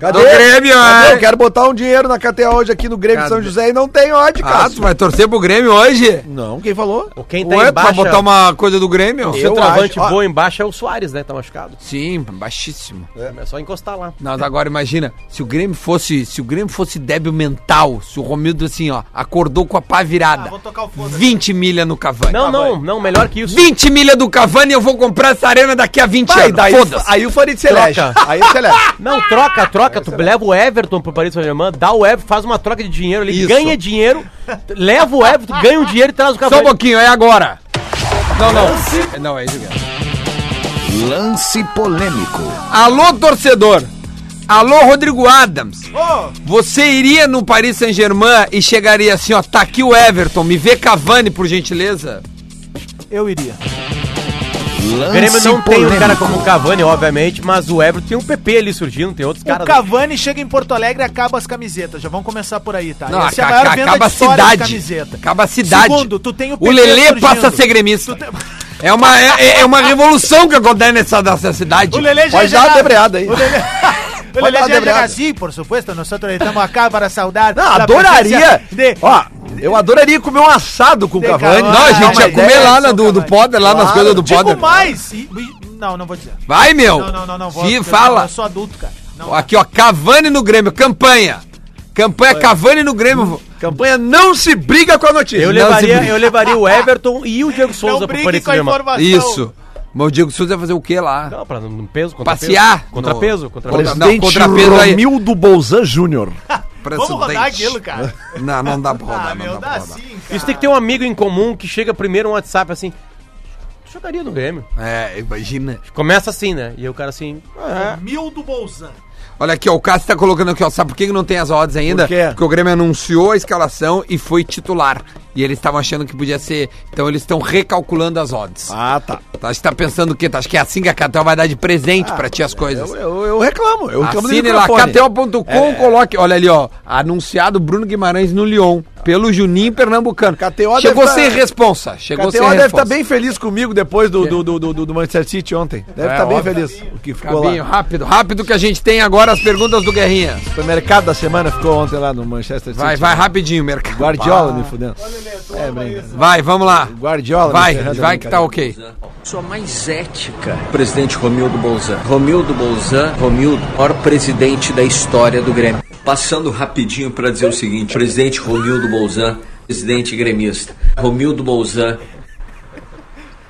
Cadê? Do Grêmio, Cadê? é. Eu quero botar um dinheiro na KTO hoje aqui no Grêmio de São? José e não tem odd, Ah, Cássio. tu vai torcer pro Grêmio hoje? Não, quem falou? O Quem tá Ué, em tu vai botar uma coisa do Grêmio? o centroavante bom embaixo é o Soares, né? Tá machucado. Sim, baixíssimo. É só encostar lá. Mas agora imagina, se o Grêmio fosse, se o Grêmio fosse débil mental, se o Romildo assim, ó, acordou com a pá virada. Ah, vou tocar o foda-se. 20 milha no Cavani. Não, não, não, melhor que isso. 20 milha do Cavani eu vou comprar essa arena daqui a 20 Vai, anos. daí, aí o Farid se. Troca. Aí se elege. Não, troca, troca. Tu leva o Everton pro Paris Saint-Germain, dá o Everton, faz uma troca de dinheiro ali, Isso. ganha dinheiro, leva o Everton, ganha o dinheiro e traz o Só um pouquinho, é agora. Não, não. Não, é isso mesmo. Lance polêmico. Alô, torcedor. Alô, Rodrigo Adams. Ô, Você iria no Paris Saint-Germain e chegaria assim, ó, tá aqui o Everton, me vê Cavani, por gentileza? eu iria. O Grêmio não tem um cara como o Cavani, obviamente, mas o Everton tem um PP ali surgindo, tem outros O caras. Cavani chega em Porto Alegre e acaba as camisetas. Já vamos começar por aí, tá? Não, Essa é a maior venda acaba a de cidade. camiseta. Acaba a cidade. Segundo, tu tem o O PP Lelê surgindo. passa a ser gremista. Tem- É uma, é, é uma revolução que acontece nessa, nessa cidade. O Lelê já Pode dar uma debreada aí. O Lelê, o já debreada. chega assim, por supuesto. Nós estamos acá para saudar. Não, adoraria. De... Ó, eu adoraria comer um assado com o Cavani. Não, a gente Ah, ia comer é, lá na, do, do. Poder, lá nas coisas do Digo Poder. mais. E- e- Não, não vou dizer. Vai, meu. Não, não, não, não vou. Eu- fala. Eu sou adulto, cara. Não, Aqui, ó, Cavani no Grêmio, campanha. Campanha Cavani no Grêmio. Campanha não se briga com a notícia. Eu Não se levaria, briga. eu levaria o Everton e o Diego Souza não pro brigue Paris com a Saint-Germain. informação. Isso. Mas o Diego Souza vai fazer o quê lá? Não, pra no peso, contrapeso. Passear? Contrapeso, No- contrapeso. Não, Presidente contrapeso aí. Romildo Bolzan Júnior. Vamos rodar aquilo, cara. Não, não dá pra rodar. Ah, não meu, dá pra dá rodar. sim, cara. Isso tem que ter um amigo em comum que chega primeiro um WhatsApp assim. "Tu Jogaria no Grêmio. É, imagina. Começa assim, né? E o cara assim. Mildo Bolzan. Olha aqui, ó, o Cássio tá colocando aqui, ó. Sabe por que que não tem as odds ainda? Por quê? Porque o Grêmio anunciou a escalação e foi titular. E eles estavam achando que podia ser. Então eles estão recalculando as odds. Ah, tá. Tá, que tá pensando o quê? Tá, Acho que é assim que a KTO vai dar de presente pra ti as coisas. Eu, eu, eu reclamo. Eu reclamo Assine lá. KTO.com, coloque. Olha ali, ó. Anunciado Bruno Guimarães no Lyon. Pelo Juninho Pernambucano. KTO Chegou deve sem tá- responsa. Chegou KTO sem deve estar bem feliz comigo depois do, do, do, do, do Manchester City ontem. Deve É, estar bem feliz. O que ficou Cabinho, lá. rápido, rápido que a gente tem agora as perguntas do Guerrinha. O supermercado da semana ficou ontem lá no Manchester City. Vai, vai rapidinho, mercado. Guardiola me fudendo. É. Vai, vamos lá. Guardiola Vai, vai que tá ok. Pessoa mais ética, presidente Romildo Bolzan. Romildo Bolzan, Romildo, maior presidente da história do Grêmio. Passando rapidinho para dizer o seguinte: presidente Romildo Bolzan, presidente gremista. Romildo Bolzan.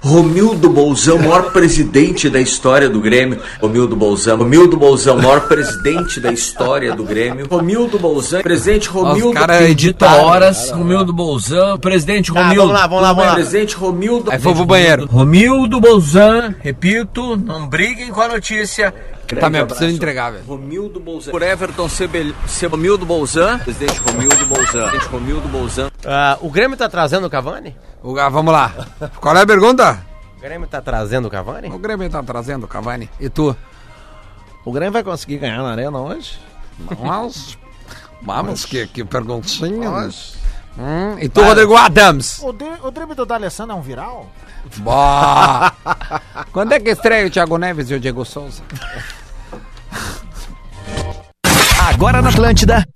Romildo Bolzan, maior presidente da história do Grêmio. Romildo Bolzan. Romildo Bolzan, maior presidente da história do Grêmio. Romildo Bolzan, presidente Romildo. cara que editaram. dita horas. Romildo Bolzan, presidente Tá, Romildo. vamos lá, vamos lá, vamos lá. Presidente Romildo. Aí foi pro banheiro. Romildo Bolzan, repito, não briguem com a notícia. Tá, meu, preciso entregar, velho. Romildo Bolzan. Por Everton Sebel... Se- Romildo Bolzan. Presidente Romildo Bolzan. Presidente Romildo Bolzan. Ah, o Grêmio tá trazendo o Cavani? O Ga- Vamos lá. Qual é a pergunta? O Grêmio tá trazendo o Cavani? O Grêmio tá trazendo o Cavani. E tu? O Grêmio vai conseguir ganhar na arena hoje? Nós. Vamos, que, que perguntinha. Hum, e tu, Rodrigo Adams? O, dri- o drible do D'Alessandro é um viral? Boa! Quando é que estreia o Thiago Neves e o Diego Souza? Agora na Atlântida.